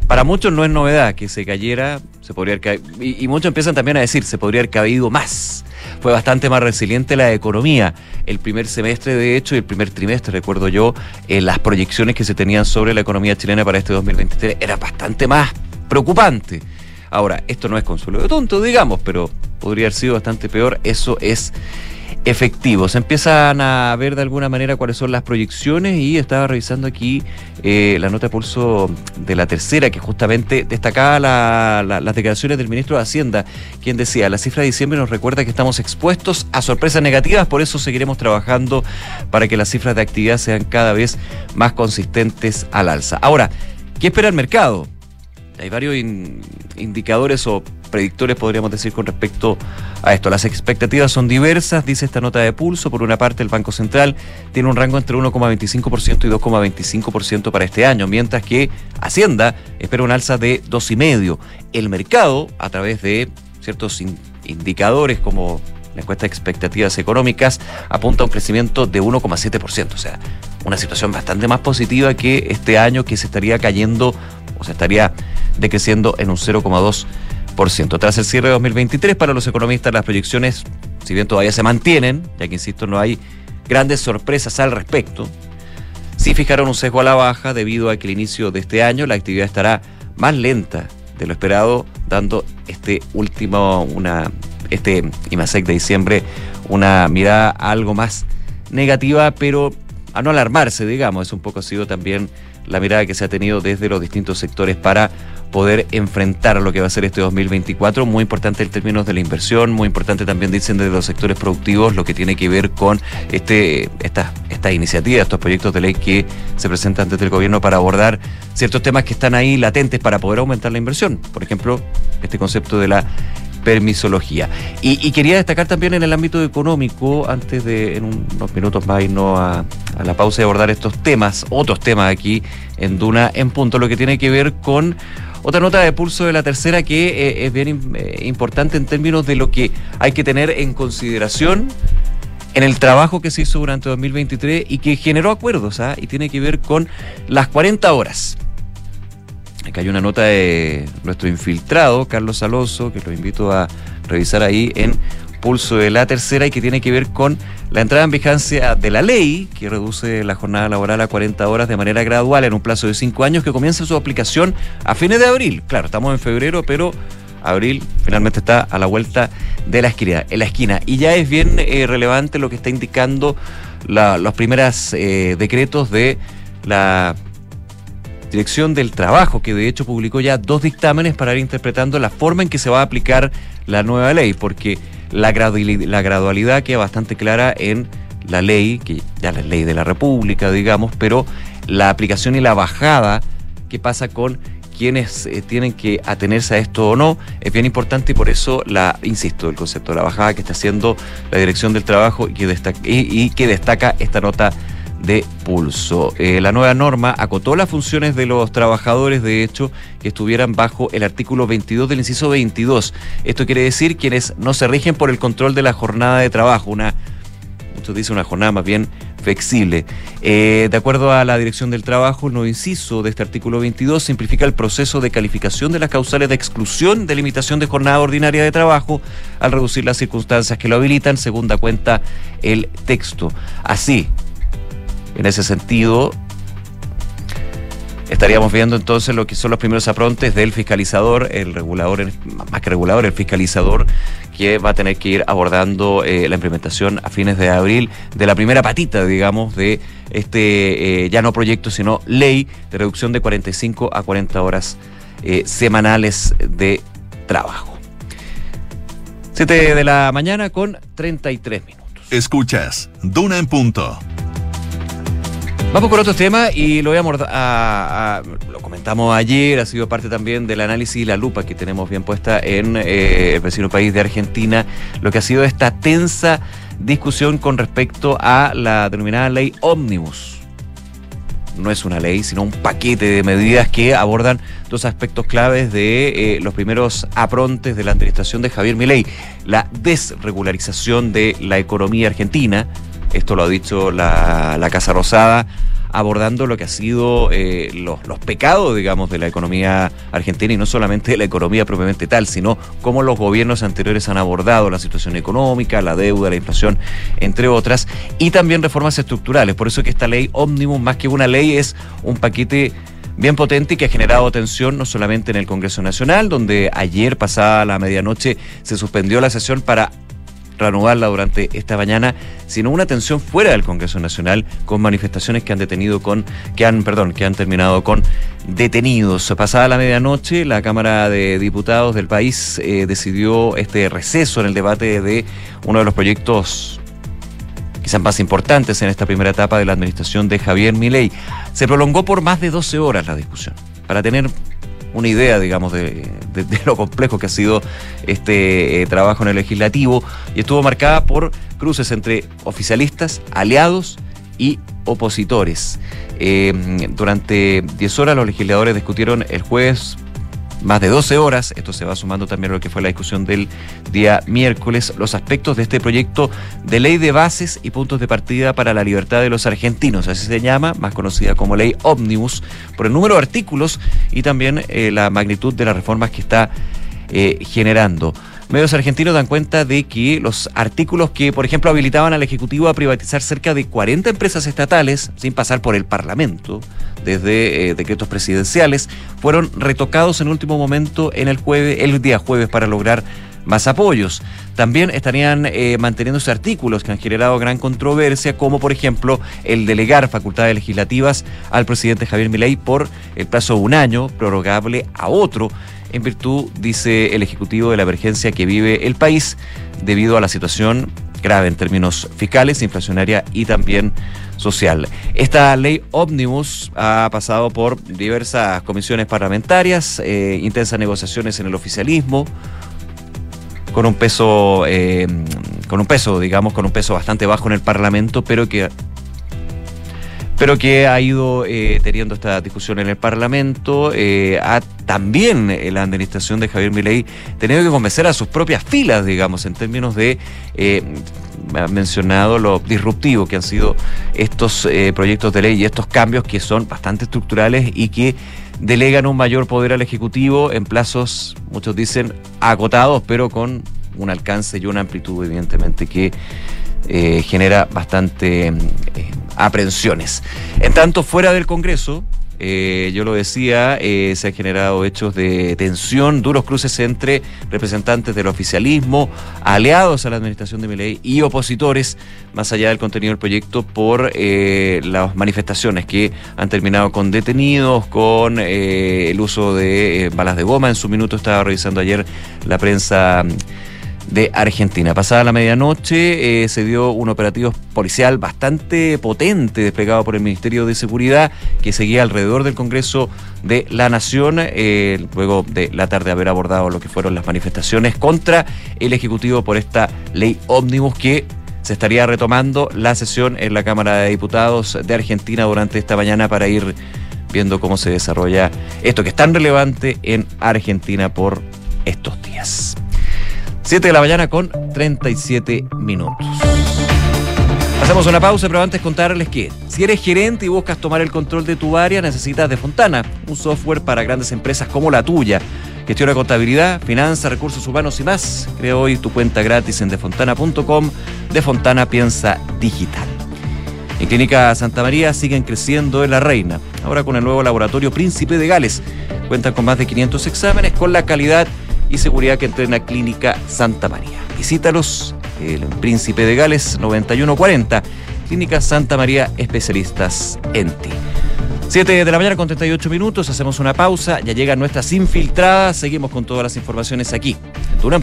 para muchos no es novedad que se cayera, se podría haber y, muchos empiezan también a decir, se podría haber caído más. Fue bastante más resiliente la economía. El primer semestre, de hecho, y el primer trimestre, recuerdo yo, eh, las proyecciones que se tenían sobre la economía chilena para este 2023 era bastante más preocupante. Ahora, esto no es consuelo de tonto, digamos, pero podría haber sido bastante peor. Eso es efectivos. Empiezan a ver de alguna manera cuáles son las proyecciones y estaba revisando aquí eh, la nota de pulso de la tercera, que justamente destacaba las declaraciones del ministro de Hacienda, quien decía, la cifra de diciembre nos recuerda que estamos expuestos a sorpresas negativas, por eso seguiremos trabajando para que las cifras de actividad sean cada vez más consistentes al alza. Ahora, ¿qué espera el mercado? Hay varios indicadores o predictores, podríamos decir, con respecto a esto. Las expectativas son diversas, dice esta nota de pulso. Por una parte, el Banco Central tiene un rango entre 1,25% y 2,25% para este año, mientras que Hacienda espera un alza de 2,5%. El mercado, a través de ciertos indicadores como la encuesta de expectativas económicas, apunta a un crecimiento de 1,7%. O sea, una situación bastante más positiva que este año que se estaría cayendo o se estaría decreciendo en un 0,2%. Tras el cierre de 2023, para los economistas las proyecciones, si bien todavía se mantienen, ya que insisto, no hay grandes sorpresas al respecto, sí fijaron un sesgo a la baja debido a que el inicio de este año la actividad estará más lenta de lo esperado, dando este último, una, este IMASEC de diciembre, una mirada algo más negativa, pero a no alarmarse, digamos, es un poco ha sido también la mirada que se ha tenido desde los distintos sectores para poder enfrentar lo que va a ser este 2024. Muy importante en términos de la inversión, muy importante también dicen desde los sectores productivos lo que tiene que ver con este, estas esta iniciativas, estos proyectos de ley que se presentan desde el gobierno para abordar ciertos temas que están ahí latentes para poder aumentar la inversión. Por ejemplo, este concepto de la permisología. Y, quería destacar también en el ámbito económico, antes de en unos minutos más irnos a, la pausa y abordar estos temas, otros temas aquí en Duna en punto, lo que tiene que ver con otra nota de pulso de la tercera que eh, es bien eh, importante en términos de lo que hay que tener en consideración en el trabajo que se hizo durante 2023 y que generó acuerdos, ¿ah? y tiene que ver con las 40 horas. Acá hay una nota de nuestro infiltrado, Carlos Alonso, que lo invito a revisar ahí en Pulso de la Tercera y que tiene que ver con la entrada en vigencia de la ley que reduce la jornada laboral a 40 horas de manera gradual en un plazo de 5 años que comienza su aplicación a fines de abril. Claro, estamos en febrero, pero abril finalmente está a la vuelta de la esquina. En la esquina. Y ya es bien eh, relevante lo que está indicando los primeros eh, decretos de la Dirección del Trabajo, que de hecho publicó ya dos dictámenes para ir interpretando la forma en que se va a aplicar la nueva ley, porque la gradualidad, la gradualidad queda bastante clara en la ley, que ya la ley de la República, digamos, pero la aplicación y la bajada que pasa con quienes eh, tienen que atenerse a esto o no es bien importante y por eso la insisto el concepto de la bajada que está haciendo la dirección del trabajo y que destaca, y que destaca esta nota de pulso. Eh, la nueva norma acotó las funciones de los trabajadores, de hecho, que estuvieran bajo el artículo 22 del inciso 22. Esto quiere decir quienes no se rigen por el control de la jornada de trabajo, una, muchos dicen una jornada más bien flexible. Eh, de acuerdo a la Dirección del Trabajo, el nuevo inciso de este artículo 22 simplifica el proceso de calificación de las causales de exclusión de limitación de jornada ordinaria de trabajo al reducir las circunstancias que lo habilitan, según da cuenta el texto. Así, en ese sentido, estaríamos viendo entonces lo que son los primeros aprontes del fiscalizador, el regulador, más que regulador, el fiscalizador, que va a tener que ir abordando eh, la implementación a fines de abril de la primera patita, digamos, de este eh, ya no proyecto, sino ley de reducción de 45 a 40 horas eh, semanales de trabajo. 7 de la mañana con 33 minutos. Escuchas, Duna en punto. Vamos con otro tema y lo voy a, lo comentamos ayer, ha sido parte también del análisis y la lupa que tenemos bien puesta en eh, el vecino país de Argentina, lo que ha sido esta tensa discusión con respecto a la denominada ley ómnibus. No es una ley, sino un paquete de medidas que abordan dos aspectos claves de eh, los primeros aprontes de la administración de Javier Milei. La desregularización de la economía argentina, esto lo ha dicho la, la Casa Rosada, abordando lo que ha sido eh, los, los, pecados, digamos, de la economía argentina y no solamente de la economía propiamente tal, sino cómo los gobiernos anteriores han abordado la situación económica, la deuda, la inflación, entre otras, y también reformas estructurales. Por eso que esta ley ómnibus, más que una ley, es un paquete bien potente y que ha generado tensión no solamente en el Congreso Nacional, donde ayer pasada la medianoche se suspendió la sesión para reanudarla durante esta mañana, sino una tensión fuera del Congreso Nacional con manifestaciones que han detenido con, que han, perdón, que han terminado con detenidos. Pasada la medianoche, la Cámara de Diputados del país eh, decidió este receso en el debate de uno de los proyectos quizás más importantes en esta primera etapa de la administración de Javier Milei. Se prolongó por más de 12 horas la discusión, para tener una idea, digamos, de, lo complejo que ha sido este eh, trabajo en el legislativo y estuvo marcada por cruces entre oficialistas, aliados y opositores. Eh, durante 10 horas los legisladores discutieron el jueves más de 12 horas, esto se va sumando también a lo que fue la discusión del día miércoles, los aspectos de este proyecto de ley de bases y puntos de partida para la libertad de los argentinos, así se llama, más conocida como ley Omnibus, por el número de artículos y también eh, la magnitud de las reformas que está eh, generando. Medios argentinos dan cuenta de que los artículos que, por ejemplo, habilitaban al Ejecutivo a privatizar cerca de 40 empresas estatales sin pasar por el Parlamento, desde eh, decretos presidenciales, fueron retocados en último momento en el jueves, el día jueves para lograr más apoyos. También estarían eh, manteniéndose artículos que han generado gran controversia, como por ejemplo el delegar facultades legislativas al presidente Javier Milei por el plazo de un año, prorrogable a otro en virtud, dice el Ejecutivo, de la emergencia que vive el país debido a la situación grave en términos fiscales, inflacionaria y también social. Esta ley ómnibus ha pasado por diversas comisiones parlamentarias, eh, intensas negociaciones en el oficialismo, con un peso, eh, con un peso, digamos, con un peso bastante bajo en el Parlamento, pero que pero que ha ido eh, teniendo esta discusión en el Parlamento. Eh, ha también eh, la administración de Javier Milei tenido que convencer a sus propias filas, digamos, en términos de, me ha mencionado lo disruptivo que han sido estos proyectos de ley y estos cambios que son bastante estructurales y que delegan un mayor poder al Ejecutivo en plazos, muchos dicen, agotados, pero con un alcance y una amplitud, evidentemente, que genera bastante aprehensiones. En tanto, fuera del Congreso, eh, yo lo decía, eh, se han generado hechos de tensión, duros cruces entre representantes del oficialismo, aliados a la administración de Miley y opositores, más allá del contenido del proyecto, por eh, las manifestaciones que han terminado con detenidos, con el uso de balas de goma. En su minuto estaba revisando ayer la prensa de Argentina. Pasada la medianoche eh, se dio un operativo policial bastante potente desplegado por el Ministerio de Seguridad que seguía alrededor del Congreso de la Nación, eh, luego de la tarde haber abordado lo que fueron las manifestaciones contra el Ejecutivo por esta ley ómnibus que se estaría retomando la sesión en la Cámara de Diputados de Argentina durante esta mañana para ir viendo cómo se desarrolla esto que es tan relevante en Argentina por estos días. 7 de la mañana con 37 minutos. Hacemos una pausa, pero antes contarles que si eres gerente y buscas tomar el control de tu área, necesitas de Fontana, un software para grandes empresas como la tuya. Gestiona contabilidad, finanzas, recursos humanos y más. Crea hoy tu cuenta gratis en defontana.com. De Fontana piensa digital. En Clínica Santa María siguen creciendo en La Reina, ahora con el nuevo laboratorio Príncipe de Gales. Cuentan con más de 500 exámenes con la calidad y seguridad que entrena Clínica Santa María. Visítalos, el Príncipe de Gales 9140, Clínica Santa María, especialistas en ti. 7 de la mañana con 38 minutos, hacemos una pausa, ya llegan nuestras infiltradas, seguimos con todas las informaciones aquí, Tunam.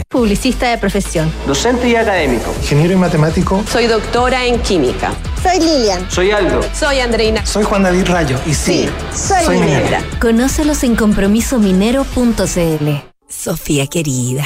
Publicista de profesión. Docente y académico. Ingeniero y matemático. Soy doctora en química. Soy Lilian. Soy Aldo. Soy Andreina. Soy Juan David Rayo. Y sí, soy, soy minera. Conócelos en compromisominero.cl. Sofía querida,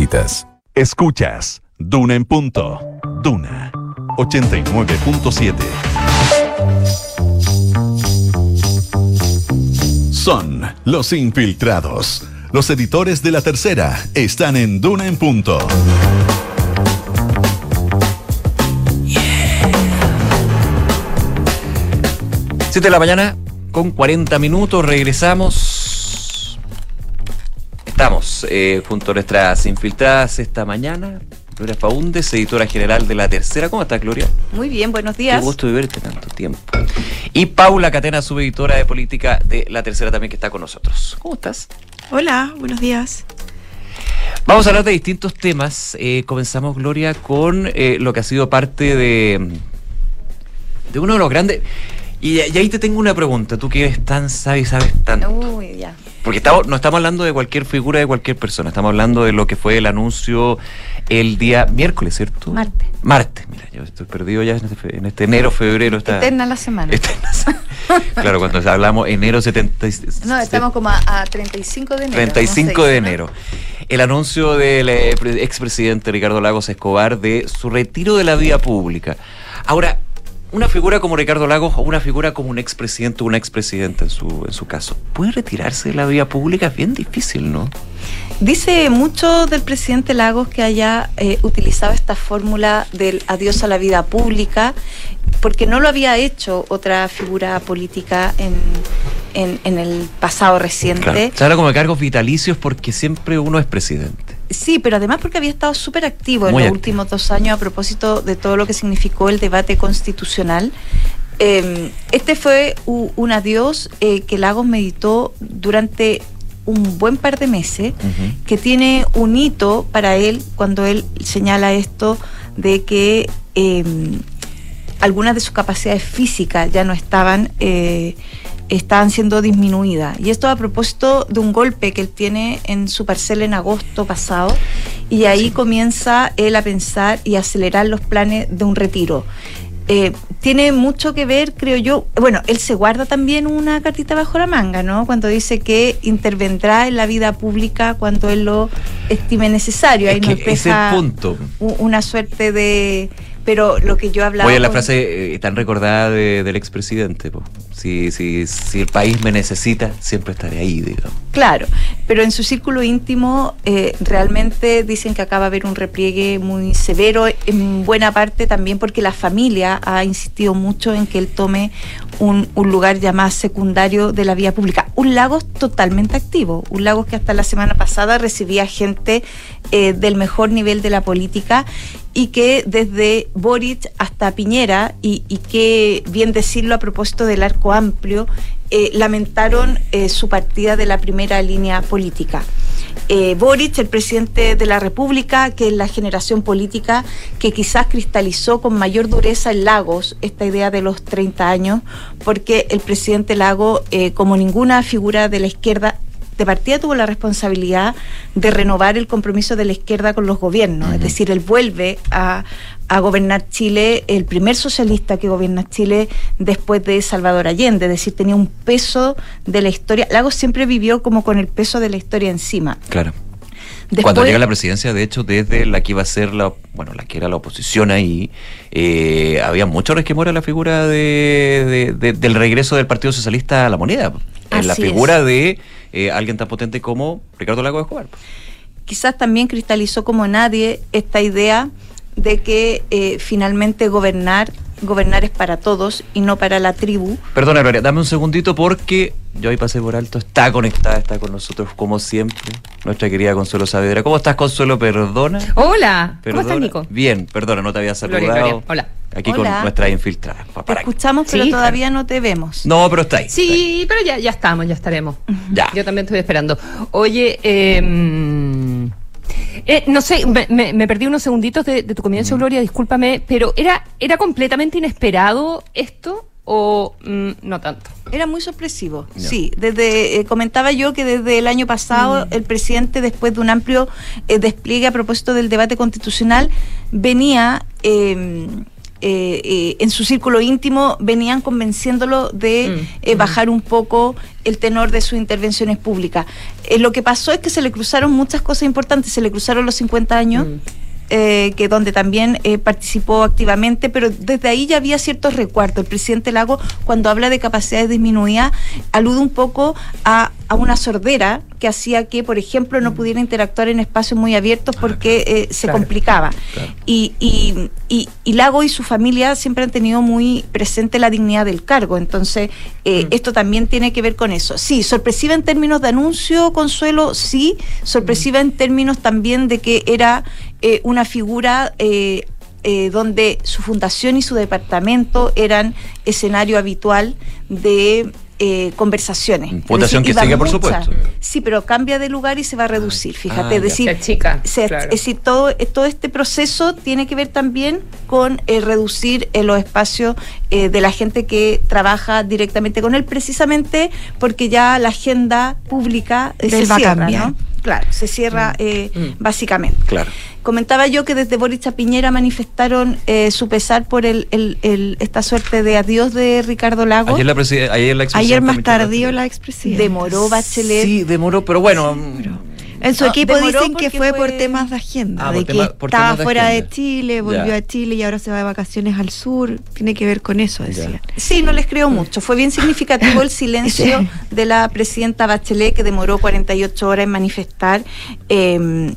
Escuchas Duna en punto. Duna 89.7. Son los infiltrados. Los editores de la tercera están en Duna en punto. Siete de la mañana con 40 minutos. Regresamos. Estamos eh, junto a nuestras infiltradas esta mañana. Gloria Faúndes, editora general de La Tercera. ¿Cómo estás, Gloria? Muy bien, buenos días. Qué gusto de verte tanto tiempo. Y Paula Catena, subeditora de política de La Tercera también, que está con nosotros. ¿Cómo estás? Hola, buenos días. Vamos a hablar de distintos temas. Eh, comenzamos, Gloria, con eh, lo que ha sido parte de, de uno de los grandes... Y, y, ahí te tengo una pregunta, tú que eres tan sabio y sabes tanto. Uy, ya. Porque estamos, no estamos hablando de cualquier figura de cualquier persona, estamos hablando de lo que fue el anuncio el día miércoles, ¿cierto? Martes. Martes, mira, yo estoy perdido ya en este, en este enero, febrero. Está, Eterna la semana. Eterna claro, cuando hablamos enero 70. No, estamos como a, a 35 de enero. 35 no sé, de enero. El anuncio del eh, expresidente Ricardo Lagos Escobar de su retiro de la vida pública. Ahora, una figura como Ricardo Lagos o una figura como un expresidente o una expresidenta en su, en su caso, ¿puede retirarse de la vía pública? Es bien difícil, ¿no? Dice mucho del presidente Lagos que haya eh, utilizado esta fórmula del adiós a la vida pública, porque no lo había hecho otra figura política en, en, en el pasado reciente. Claro. Se habla como de cargos vitalicios porque siempre uno es presidente. Sí, pero además porque había estado súper activo en los activo. últimos dos años a propósito de todo lo que significó el debate constitucional. Eh, este fue un adiós eh, que Lagos meditó durante un buen par de meses, que tiene un hito para él cuando él señala esto de que eh, algunas de sus capacidades físicas ya no estaban, estaban siendo disminuidas. Y esto a propósito de un golpe que él tiene en su parcela en agosto pasado, y ahí comienza él a pensar y acelerar los planes de un retiro. Eh, tiene mucho que ver, creo yo, bueno, él se guarda también una cartita bajo la manga, ¿no? Cuando dice que intervendrá en la vida pública cuando él lo estime necesario. Ahí Es nos deja punto. una suerte de... Pero lo que yo hablaba... Oye, la con- frase eh, tan recordada de- del expresidente, po. Si, si, si el país me necesita, siempre estaré ahí, digamos. Claro, pero en su círculo íntimo eh, realmente dicen que acaba de haber un repliegue muy severo, en buena parte también porque la familia ha insistido mucho en que él tome un, un lugar ya más secundario de la vía pública. Un Lagos totalmente activo, un Lagos que hasta la semana pasada recibía gente eh, del mejor nivel de la política y que desde Boric hasta Piñera, y, y que bien decirlo a propósito del arco amplio, eh, lamentaron eh, su partida de la primera línea política. Eh, Boric, el presidente de la República, que es la generación política que quizás cristalizó con mayor dureza en Lagos esta idea de los 30 años, porque el presidente Lago, eh, como ninguna figura de la izquierda, de partida tuvo la responsabilidad de renovar el compromiso de la izquierda con los gobiernos, es decir, él vuelve a, a gobernar Chile, el primer socialista que gobierna Chile después de Salvador Allende, es decir, tenía un peso de la historia. Lagos siempre vivió como con el peso de la historia encima. Claro. Cuando llega la presidencia, de hecho, desde la que iba a ser la, bueno, la que era la oposición ahí, eh, había mucho resquemor a la figura de, de- de- del regreso del Partido Socialista a la moneda. En la figura es. de eh, alguien tan potente como Ricardo Lago Escobar. quizás también cristalizó como nadie esta idea de que eh, finalmente gobernar, gobernar es para todos y no para la tribu. Perdona, Gloria, dame un segundito porque yo ahí pasé por alto. Está conectada, está con nosotros como siempre. Nuestra querida Consuelo Saavedra. ¿Cómo estás, Consuelo? Perdona. Hola, ¿cómo estás, Nico? Bien, perdona, no te había saludado. Gloria, Gloria, hola. Aquí Hola. con nuestra infiltrada. Te escuchamos, pero Sí. todavía no te vemos. No, pero está ahí. Sí, pero ya, ya estamos, ya estaremos. Ya. Yo también estoy esperando. Oye, eh, eh, no sé, me, me- me perdí unos segunditos de, de tu comienzo, Gloria, discúlpame, pero ¿era, ¿era completamente inesperado esto o mm, no tanto? Era muy sorpresivo, sí. Desde eh, comentaba yo que desde el año pasado el presidente, después de un amplio eh, despliegue a propósito del debate constitucional, venía eh, eh, en su círculo íntimo, venían convenciéndolo de eh, bajar un poco el tenor de sus intervenciones públicas. Eh, lo que pasó es que se le cruzaron muchas cosas importantes, se le cruzaron los 50 años. Eh, que donde también eh, participó activamente, pero desde ahí ya había ciertos recuartos. El presidente Lago, cuando habla de capacidades disminuidas, alude un poco a, a una sordera que hacía que, por ejemplo, no pudiera interactuar en espacios muy abiertos porque eh, se Claro. complicaba. Y, y, y, y Lago y su familia siempre han tenido muy presente la dignidad del cargo. Entonces, eh, esto también tiene que ver con eso. Sí, sorpresiva en términos de anuncio, Consuelo, sí. Sorpresiva en términos también de que era eh, una figura eh, eh, donde su fundación y su departamento eran escenario habitual de eh, conversaciones. Fundación que iba sigue, por mucha- supuesto. Sí, pero cambia de lugar y se va a reducir, fíjate. Ah, es ya. decir, Se achica, se- claro. es decir, todo, eh, todo este proceso tiene que ver también con eh, reducir eh, los espacios eh, de la gente que trabaja directamente con él, precisamente porque ya la agenda pública eh, se va a cierra, cambiar. ¿no? Claro, se cierra eh, básicamente. Claro. Comentaba yo que desde Boric a Piñera manifestaron eh, su pesar por el, el- el- esta suerte de adiós de Ricardo Lagos. Ayer la, ayer la Ayer más tardío la expresidenta. Demoró Bachelet. Sí, demoró, pero bueno. En su Ah, equipo dicen que fue, por temas de agenda, Ah, de que tema- por estaba de fuera de. Chile, volvió Ya. a Chile y ahora se va de vacaciones al sur. Tiene que ver con eso, decían. Sí, no les creo mucho. Fue bien significativo el silencio de la presidenta Bachelet que demoró 48 horas en manifestar eh,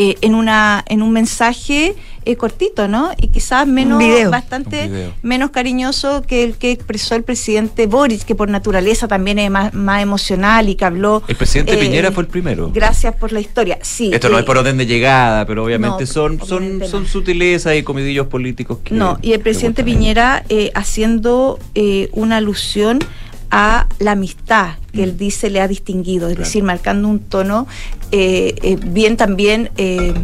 eh, en una en un mensaje eh, cortito, ¿no? Y quizás menos video. bastante Un video. menos cariñoso que el que expresó el presidente Boric, que por naturaleza también es más, más emocional y que habló. El presidente eh, Piñera fue el primero. Gracias por la historia. Sí. Esto no eh, es por orden de llegada, pero obviamente No, son, son, obviamente son sutilezas y comidillos políticos que. No, y el presidente. Piñera eh, haciendo eh, una alusión a la amistad que él dice le ha distinguido, es decir, marcando un tono eh, eh, bien también eh,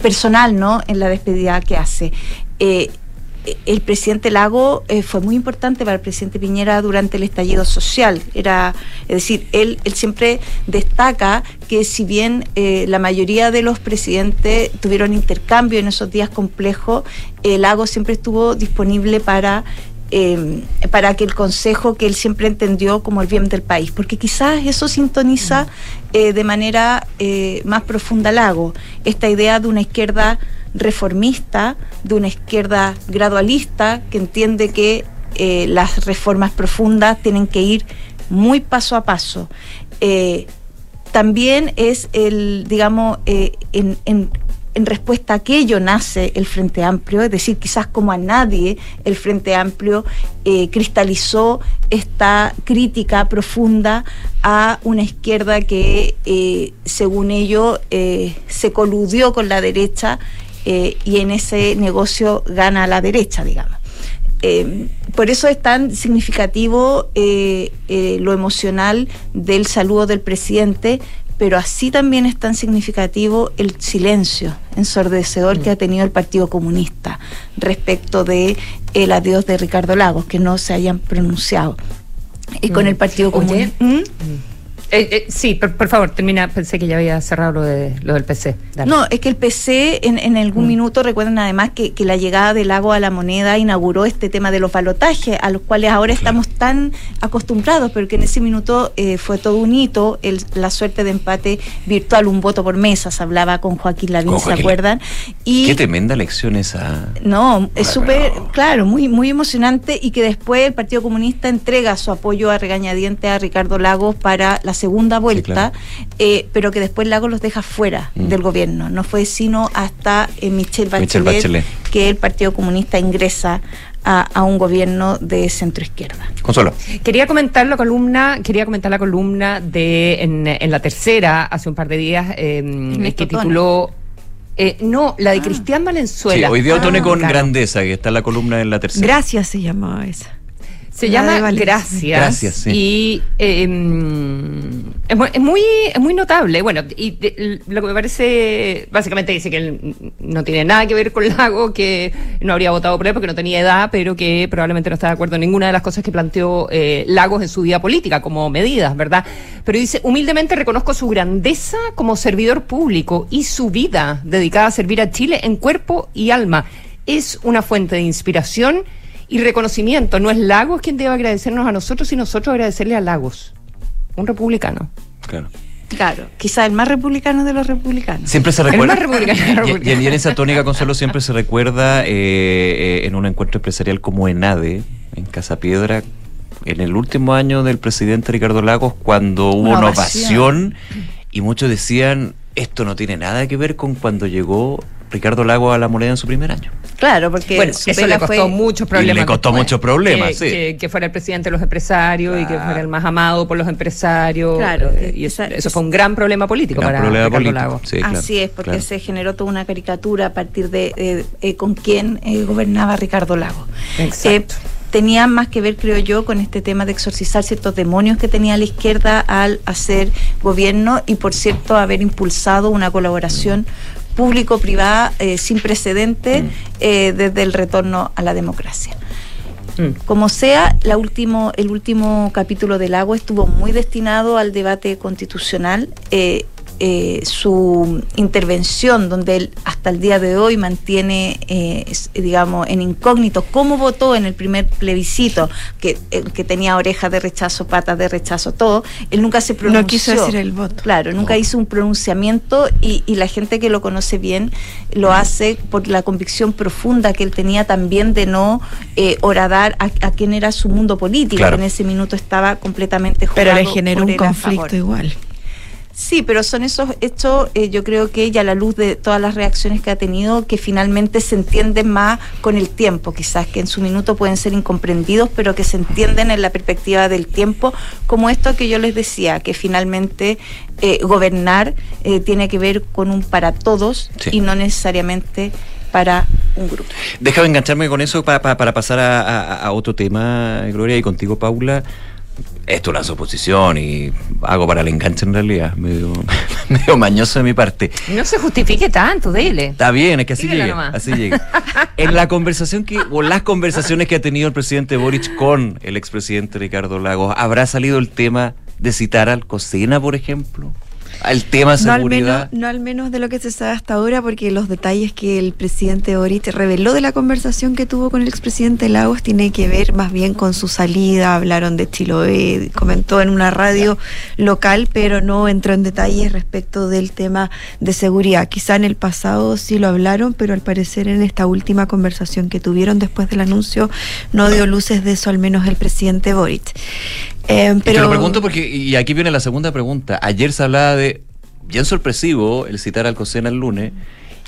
personal, ¿no? En la despedida que hace. El presidente Lago fue muy importante para el presidente Piñera durante el estallido social. Era, es decir, él, él siempre destaca que si bien la mayoría de los presidentes tuvieron intercambio en esos días complejos, el Lago siempre estuvo disponible para eh, para que el consejo que él siempre entendió como el bien del país, porque quizás eso sintoniza eh, de manera eh, más profunda Lago, esta idea de una izquierda reformista, de una izquierda gradualista, que entiende que eh, las reformas profundas tienen que ir muy paso a paso. También es el, digamos, eh, en, en- en respuesta a aquello nace el Frente Amplio, es decir, quizás como a nadie el Frente Amplio eh, cristalizó esta crítica profunda a una izquierda que, eh, según ello, eh, se coludió con la derecha y en ese negocio gana la derecha, digamos. Por eso es tan significativo lo emocional del saludo del presidente, pero así también es tan significativo el silencio ensordecedor que ha tenido el Partido Comunista respecto de el adiós de Ricardo Lagos, que no se hayan pronunciado. Y con Mm. el Partido Comunista. ¿Mm? Eh, eh, sí, por, por favor, termina. Pensé que ya había cerrado lo, de, lo del PC. Dale. No, es que el PC en, en algún minuto, recuerden además que, que la llegada del Lago a la moneda inauguró este tema de los balotajes, a los cuales ahora estamos tan acostumbrados, pero que en ese minuto eh, fue todo un hito, el- la suerte de empate virtual, un voto por mesa, se hablaba con Joaquín Lavín, ¿se acuerdan? Y Qué tremenda lección esa. no, es súper, claro, muy, muy emocionante y que después el Partido Comunista entrega su apoyo a regañadiente a Ricardo Lagos para la segunda vuelta, claro. eh, pero que después Lagos los deja fuera Mm. del gobierno. No fue sino hasta eh, Michelle, Bachelet Michelle Bachelet. que el Partido Comunista ingresa a, a un gobierno de centro izquierda. Consuelo. Quería comentar la columna, quería comentar la columna de en, en la tercera hace un par de días eh, que tituló eh, no, la de Cristian Sí, Valenzuela. hoy día Ah, con claro. grandeza, que está en la columna en la tercera. Gracias se llamaba esa. Se La llama. Gracias. Gracias, sí. Y eh, es muy, es muy notable. Bueno, y de- lo que me parece, básicamente dice que él no tiene nada que ver con Lago, que no habría votado por él porque no tenía edad, pero que probablemente no está de acuerdo en ninguna de las cosas que planteó eh, Lagos en su vida política como medidas, ¿verdad? Pero dice, humildemente reconozco su grandeza como servidor público y su vida dedicada a servir a Chile en cuerpo y alma. Es una fuente de inspiración y reconocimiento. No es Lagos quien debe agradecernos a nosotros y nosotros agradecerle a Lagos, un republicano. Claro. Claro, quizá el más republicano de los republicanos. Siempre se El recuerda. más republicano Y- en esa tónica, Consuelo, siempre se recuerda eh, eh, en un encuentro empresarial como ENADE, en Casa Piedra, en el último año del presidente Ricardo Lagos, cuando hubo Una una ovación. ovación y muchos decían: esto no tiene nada que ver con cuando llegó Ricardo Lagos a la moneda en su primer año. Claro, porque Bueno, su eso pega le costó fue- muchos Y problemas. le costó después. muchos problemas, que, sí. que- que fuera el presidente de los empresarios y que fuera el más amado por los empresarios. Claro, eh, y eso, eso fue un gran problema político Gran para problema Ricardo político. Lagos. Sí, claro, Así es, porque claro. se generó toda una caricatura a partir de eh, eh, con quién eh, gobernaba Ricardo Lago. Exacto. tenía más que ver, creo yo, con este tema de exorcizar ciertos demonios que tenía la izquierda al hacer gobierno y, por cierto, haber impulsado una colaboración público-privada eh, sin precedentes eh, desde el retorno a la democracia. Mm. Como sea, la último, el último capítulo del agua estuvo muy destinado al debate constitucional. eh, eh, su intervención, donde él hasta el día de hoy mantiene, eh, digamos, en incógnito cómo votó en el primer plebiscito, que, que tenía orejas de rechazo, patas de rechazo, todo, él nunca se pronunció. No quiso decir el voto. Claro, nunca hizo un pronunciamiento y, y la gente que lo conoce bien lo hace por la convicción profunda que él tenía también de no eh, horadar a, a quién era su mundo político, Claro. que en ese minuto estaba completamente Pero le jugado generó un conflicto igual. Sí, pero son esos hechos, eh, yo creo que ya a la luz de todas las reacciones que ha tenido, que finalmente se entienden más con el tiempo, quizás que en su minuto pueden ser incomprendidos, pero que se entienden en la perspectiva del tiempo, como esto que yo les decía, que finalmente eh, gobernar eh, tiene que ver con un para todos Sí. y no necesariamente para un grupo. Déjame engancharme con eso pa- pa- para pasar a, a- a otro tema, Gloria, y contigo, Paula. Esto es la oposición y hago para el enganche en realidad, medio, medio mañoso de mi parte. No se justifique tanto, dele. Está bien, es que así Dígalo llega, nomás. así llega. En la conversación que, o las conversaciones que ha tenido el presidente Boric con el expresidente Ricardo Lagos, ¿habrá salido el tema de citar al Cosena, por ejemplo? ¿Al tema No al, seguridad? menos, no al menos de lo que se sabe hasta ahora, porque los detalles que el presidente Boric reveló de la conversación que tuvo con el expresidente Lagos tiene que ver más bien con su salida. Hablaron de Chiloé, comentó en una radio local, pero no entró en detalles respecto del tema de seguridad. Quizá en el pasado sí lo hablaron, pero al parecer en esta última conversación que tuvieron después del anuncio no dio luces de eso, al menos el presidente Boric. Eh, pero Te lo pregunto porque, y aquí viene la segunda pregunta. Ayer se hablaba de, bien sorpresivo, el citar al Cosena el lunes,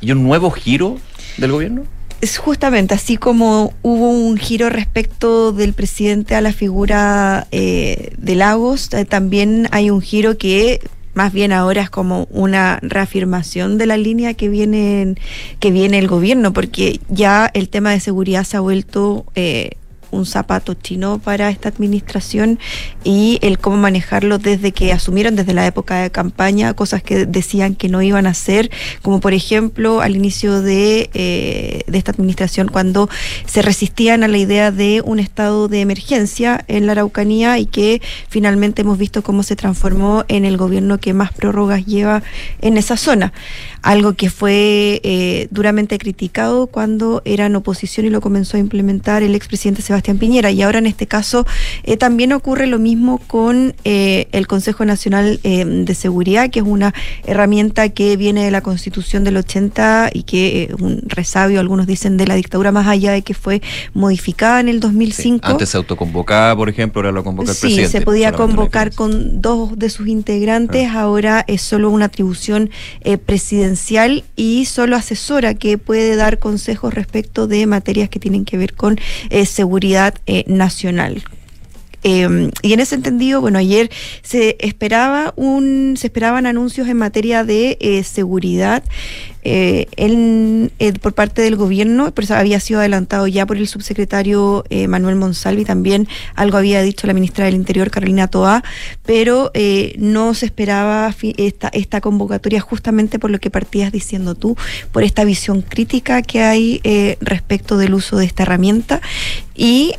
y un nuevo giro del gobierno. Es justamente así como hubo un giro respecto del presidente a la figura eh, de Lagos, eh, también hay un giro que más bien ahora es como una reafirmación de la línea que viene, que viene el gobierno, porque ya el tema de seguridad se ha vuelto eh, un zapato chino para esta administración y el cómo manejarlo desde que asumieron, desde la época de campaña, cosas que decían que no iban a hacer, como por ejemplo al inicio de, eh, de esta administración cuando se resistían a la idea de un estado de emergencia en la Araucanía y que finalmente hemos visto cómo se transformó en el gobierno que más prórrogas lleva en esa zona. Algo que fue eh, duramente criticado cuando era en oposición y lo comenzó a implementar el expresidente Sebastián Piñera. Y ahora en este caso eh, también ocurre lo mismo con eh, el Consejo Nacional eh, de Seguridad, que es una herramienta que viene de la Constitución del 80 y que un resabio, algunos dicen, de la dictadura más allá de que fue modificada en el 2005. Antes se autoconvocaba, por ejemplo, ahora lo convoca el Sí, presidente. se podía convocar con dos de sus integrantes, ahora es solo una atribución presidencial y solo asesora que puede dar consejos respecto de materias que tienen que ver con eh, eh, nacional. Eh, y en ese entendido, bueno, ayer se esperaba un, se esperaban anuncios en materia de eh, seguridad eh, en- eh, por parte del gobierno, pero había sido adelantado ya por el subsecretario eh, Manuel Monsalvi, también algo había dicho la ministra del Interior, Carolina Toá, pero eh, no se esperaba esta, esta convocatoria justamente por lo que partías diciendo tú, por esta visión crítica que hay respecto del uso de esta herramienta y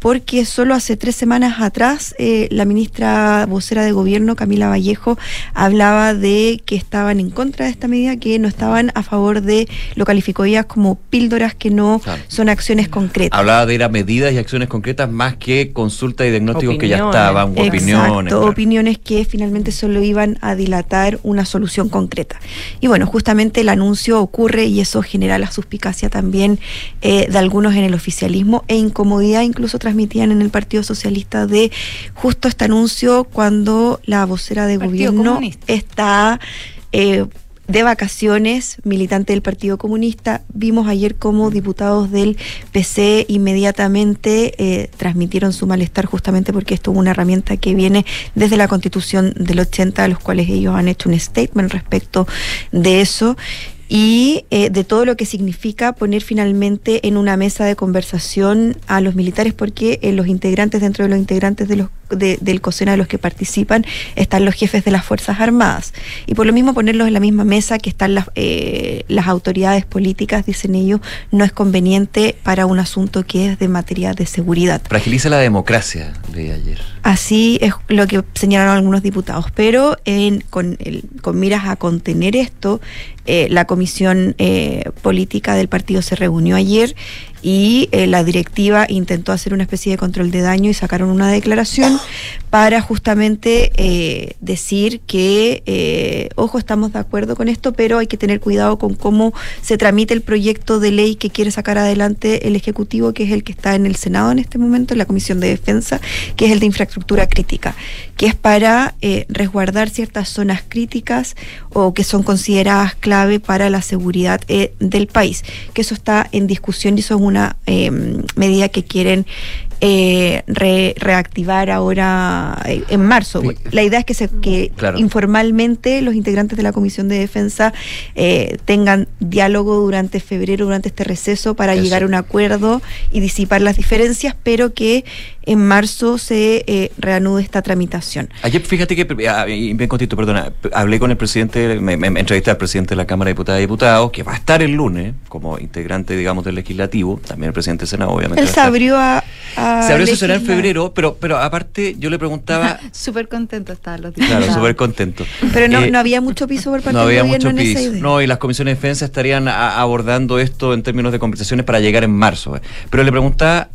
porque solo hace tres semanas atrás eh, la ministra vocera de gobierno, Camila Vallejo, hablaba de que estaban en contra de esta medida, que no estaban a favor de, lo calificó ella como píldoras que no Claro. son acciones concretas. Hablaba de ir a medidas y acciones concretas más que consultas y diagnósticos que ya estaban, o opiniones. claro. opiniones que finalmente solo iban a dilatar una solución concreta. Y bueno, justamente el anuncio ocurre y eso genera la suspicacia también eh, de algunos en el oficialismo e incomodidad incluso transmitían en el Partido Socialista de justo este anuncio cuando la vocera de Partido gobierno Comunista. está... eh, de vacaciones, militante del Partido Comunista. Vimos ayer cómo diputados del PC inmediatamente eh, transmitieron su malestar justamente porque esto es una herramienta que viene desde la constitución del 80, a los cuales ellos han hecho un statement respecto de eso y eh, de todo lo que significa poner finalmente en una mesa de conversación a los militares porque eh, los integrantes dentro de los integrantes de los de- del COSENA de los que participan están los jefes de las Fuerzas Armadas y por lo mismo ponerlos en la misma mesa que están las, eh, las autoridades políticas, dicen ellos, no es conveniente para un asunto que es de materia de seguridad. Fragiliza la democracia, de ayer. Así es lo que señalaron algunos diputados, pero en- con, el- con miras a contener esto, eh, la comisión eh, política del partido se reunió ayer y eh, la directiva intentó hacer una especie de control de daño y sacaron una declaración para justamente eh, decir que, eh, ojo, estamos de acuerdo con esto, pero hay que tener cuidado con cómo se tramite el proyecto de ley que quiere sacar adelante el Ejecutivo, que es el que está en el Senado en este momento, en la Comisión de Defensa, que es el de infraestructura crítica, que es para resguardar ciertas zonas críticas o que son consideradas clave para la seguridad del país. Que eso está en discusión y eso es una eh, medida que quieren eh, re- reactivar ahora eh, en marzo. Sí. La idea es que, se, que Claro. informalmente los integrantes de la Comisión de Defensa eh, tengan diálogo durante febrero, durante este receso, para Eso. llegar a un acuerdo y disipar las diferencias, pero que en marzo se eh, reanude esta tramitación. Ayer, fíjate que, ah, y bien contito, perdona, hablé con el presidente, me, me- me entrevisté al presidente de la Cámara de Diputadas y Diputados, que va a estar el lunes como integrante, digamos, del legislativo, también el presidente del Senado, obviamente. Él se abrió a... a Se abrió Senado en febrero, pero, pero aparte yo le preguntaba, Súper contento estaban los claro, diputados. súper contento. Pero no, Eh, no había mucho piso por parte no había del mucho en esa piso. idea. No, y las comisiones de defensa estarían a- abordando esto en términos de conversaciones para llegar en marzo. eh. Pero le preguntaba,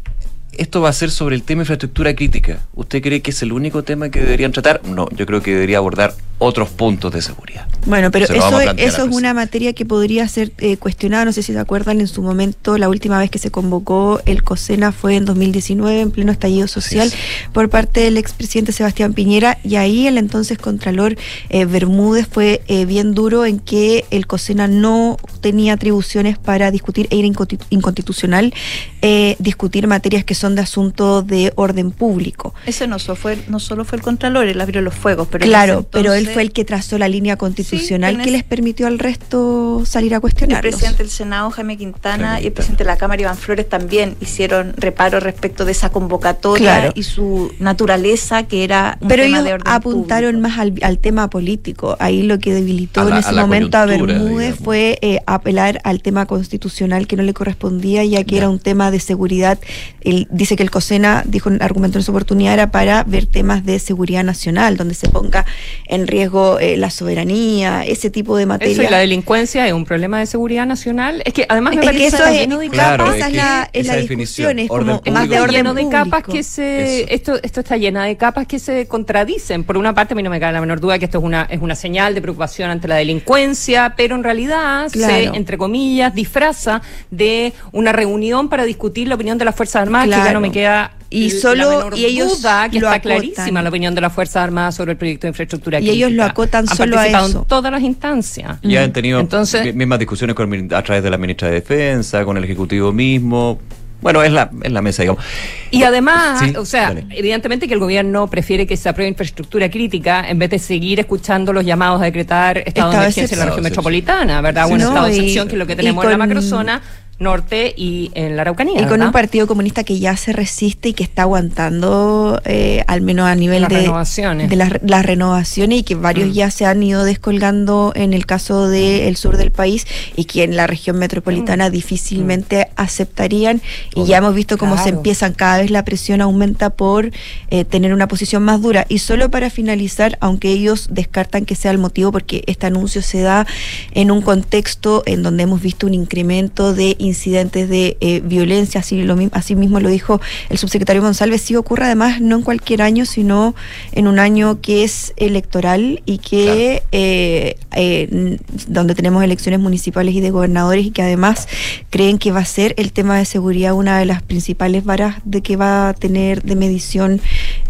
¿esto va a ser sobre el tema infraestructura crítica? ¿Usted cree que es el único tema que deberían tratar? No, yo creo que debería abordar otros puntos de seguridad. Bueno, pero Se eso, es- eso una materia que podría ser eh, cuestionada. No sé si se acuerdan, en su momento, la última vez que se convocó el COSENA fue en 2019, en pleno estallido social, por parte del expresidente Sebastián Piñera. Y ahí el entonces Contralor eh, Bermúdez fue eh, bien duro en que el COSENA no tenía atribuciones para discutir, e era inconstitu- inconstitucional, eh, discutir materias que son de asunto de orden público. Eso no, fue, no solo fue el Contralor, él abrió los fuegos, pero claro, pero él él fue el que trazó la línea constitucional que les permitió al resto salir a El cuestionarlos. presidente del Senado, Jaime Quintana, Jaime y el presidente de la Cámara, Iván Flores, también hicieron reparo respecto de esa convocatoria Claro. y su naturaleza, que era un Pero tema ellos de orden apuntaron público. más al, al tema político. Ahí lo que debilitó la- en ese momento a Bermúdez digamos. fue eh, apelar al tema constitucional que no le correspondía, ya que era un tema de seguridad. Él dice que el COSENA, dijo, argumentó en su oportunidad, era para ver temas de seguridad nacional, donde se ponga en riesgo eh, la soberanía, ese tipo de materia. Eso y la delincuencia es un problema de seguridad nacional. Es que además me Es parece que eso está es- lleno de Claro, capas. esa es es que la, es esa la definición, discusión, es orden como público. más de orden lleno de capas que se Eso. esto esto está llena de capas que se contradicen por una parte a mí no me cabe la menor duda que esto es una es una señal de preocupación ante la delincuencia pero en realidad se Claro. entre comillas disfraza de una reunión para discutir la opinión de las fuerzas armadas que ya Claro. no me queda Y solo- y ellos duda que lo está acotan. clarísima la opinión de las fuerzas armadas sobre el proyecto de infraestructura Y ellos lo crítica. acotan Han solo a eso. en todas las instancias Ya han tenido Entonces- mi- mismas discusiones con, el min- a través de la ministra de Defensa, con el Ejecutivo mismo. Bueno, es la, es la mesa, digamos. Y además, Sí, o sea, dale. evidentemente que el gobierno prefiere que se apruebe infraestructura crítica en vez de seguir escuchando los llamados a decretar estado, Estado de emergencia en la región metropolitana, ¿verdad? Sí, un no, estado de excepción que es lo que tenemos en la macrozona norte y en la Araucanía. Y con ¿verdad? un partido comunista que ya se resiste y que está aguantando, eh, al menos a nivel Las de, renovaciones. de las, las renovaciones y que varios Mm. ya se han ido descolgando en el caso del sur del país y que en la región Mm. metropolitana difícilmente aceptarían. Y ya hemos visto cómo se empiezan, cada vez la presión aumenta por eh, tener una posición más dura. Y solo para finalizar, aunque ellos descartan que sea el motivo, porque este anuncio se da en un contexto en donde hemos visto un incremento de incidentes de eh, violencia, así, lo, así mismo lo dijo el subsecretario González, sí ocurre además no en cualquier año, sino en un año que es electoral y que eh, eh, donde tenemos elecciones municipales y de gobernadores y que además creen que va a ser el tema de seguridad una de las principales varas de que va a tener de medición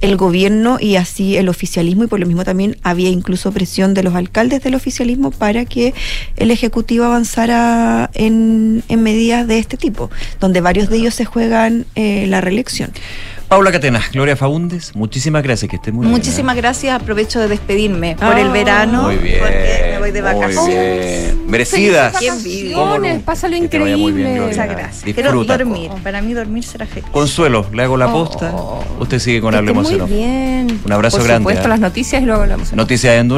el gobierno y así el oficialismo y por lo mismo también había incluso presión de los alcaldes del oficialismo para que el ejecutivo avanzara en, en medidas de este tipo, donde varios de ellos se juegan eh, la reelección. Paula Catena, Gloria Faúndes, muchísimas gracias, que esté muy bien. Muchísimas gracias, aprovecho de despedirme por Ah, el verano, Muy bien. porque me voy de muy vacaciones. bien. Merecidas. Vacaciones, muy bien, increíble. Muchas gracias. Quiero dormir, para mí dormir será feliz. Consuelo, le hago la posta. Usted sigue con Hablemos muy bien. Un abrazo Por grande, supuesto, ¿eh? las noticias y luego hablamos. Noticias en Duna.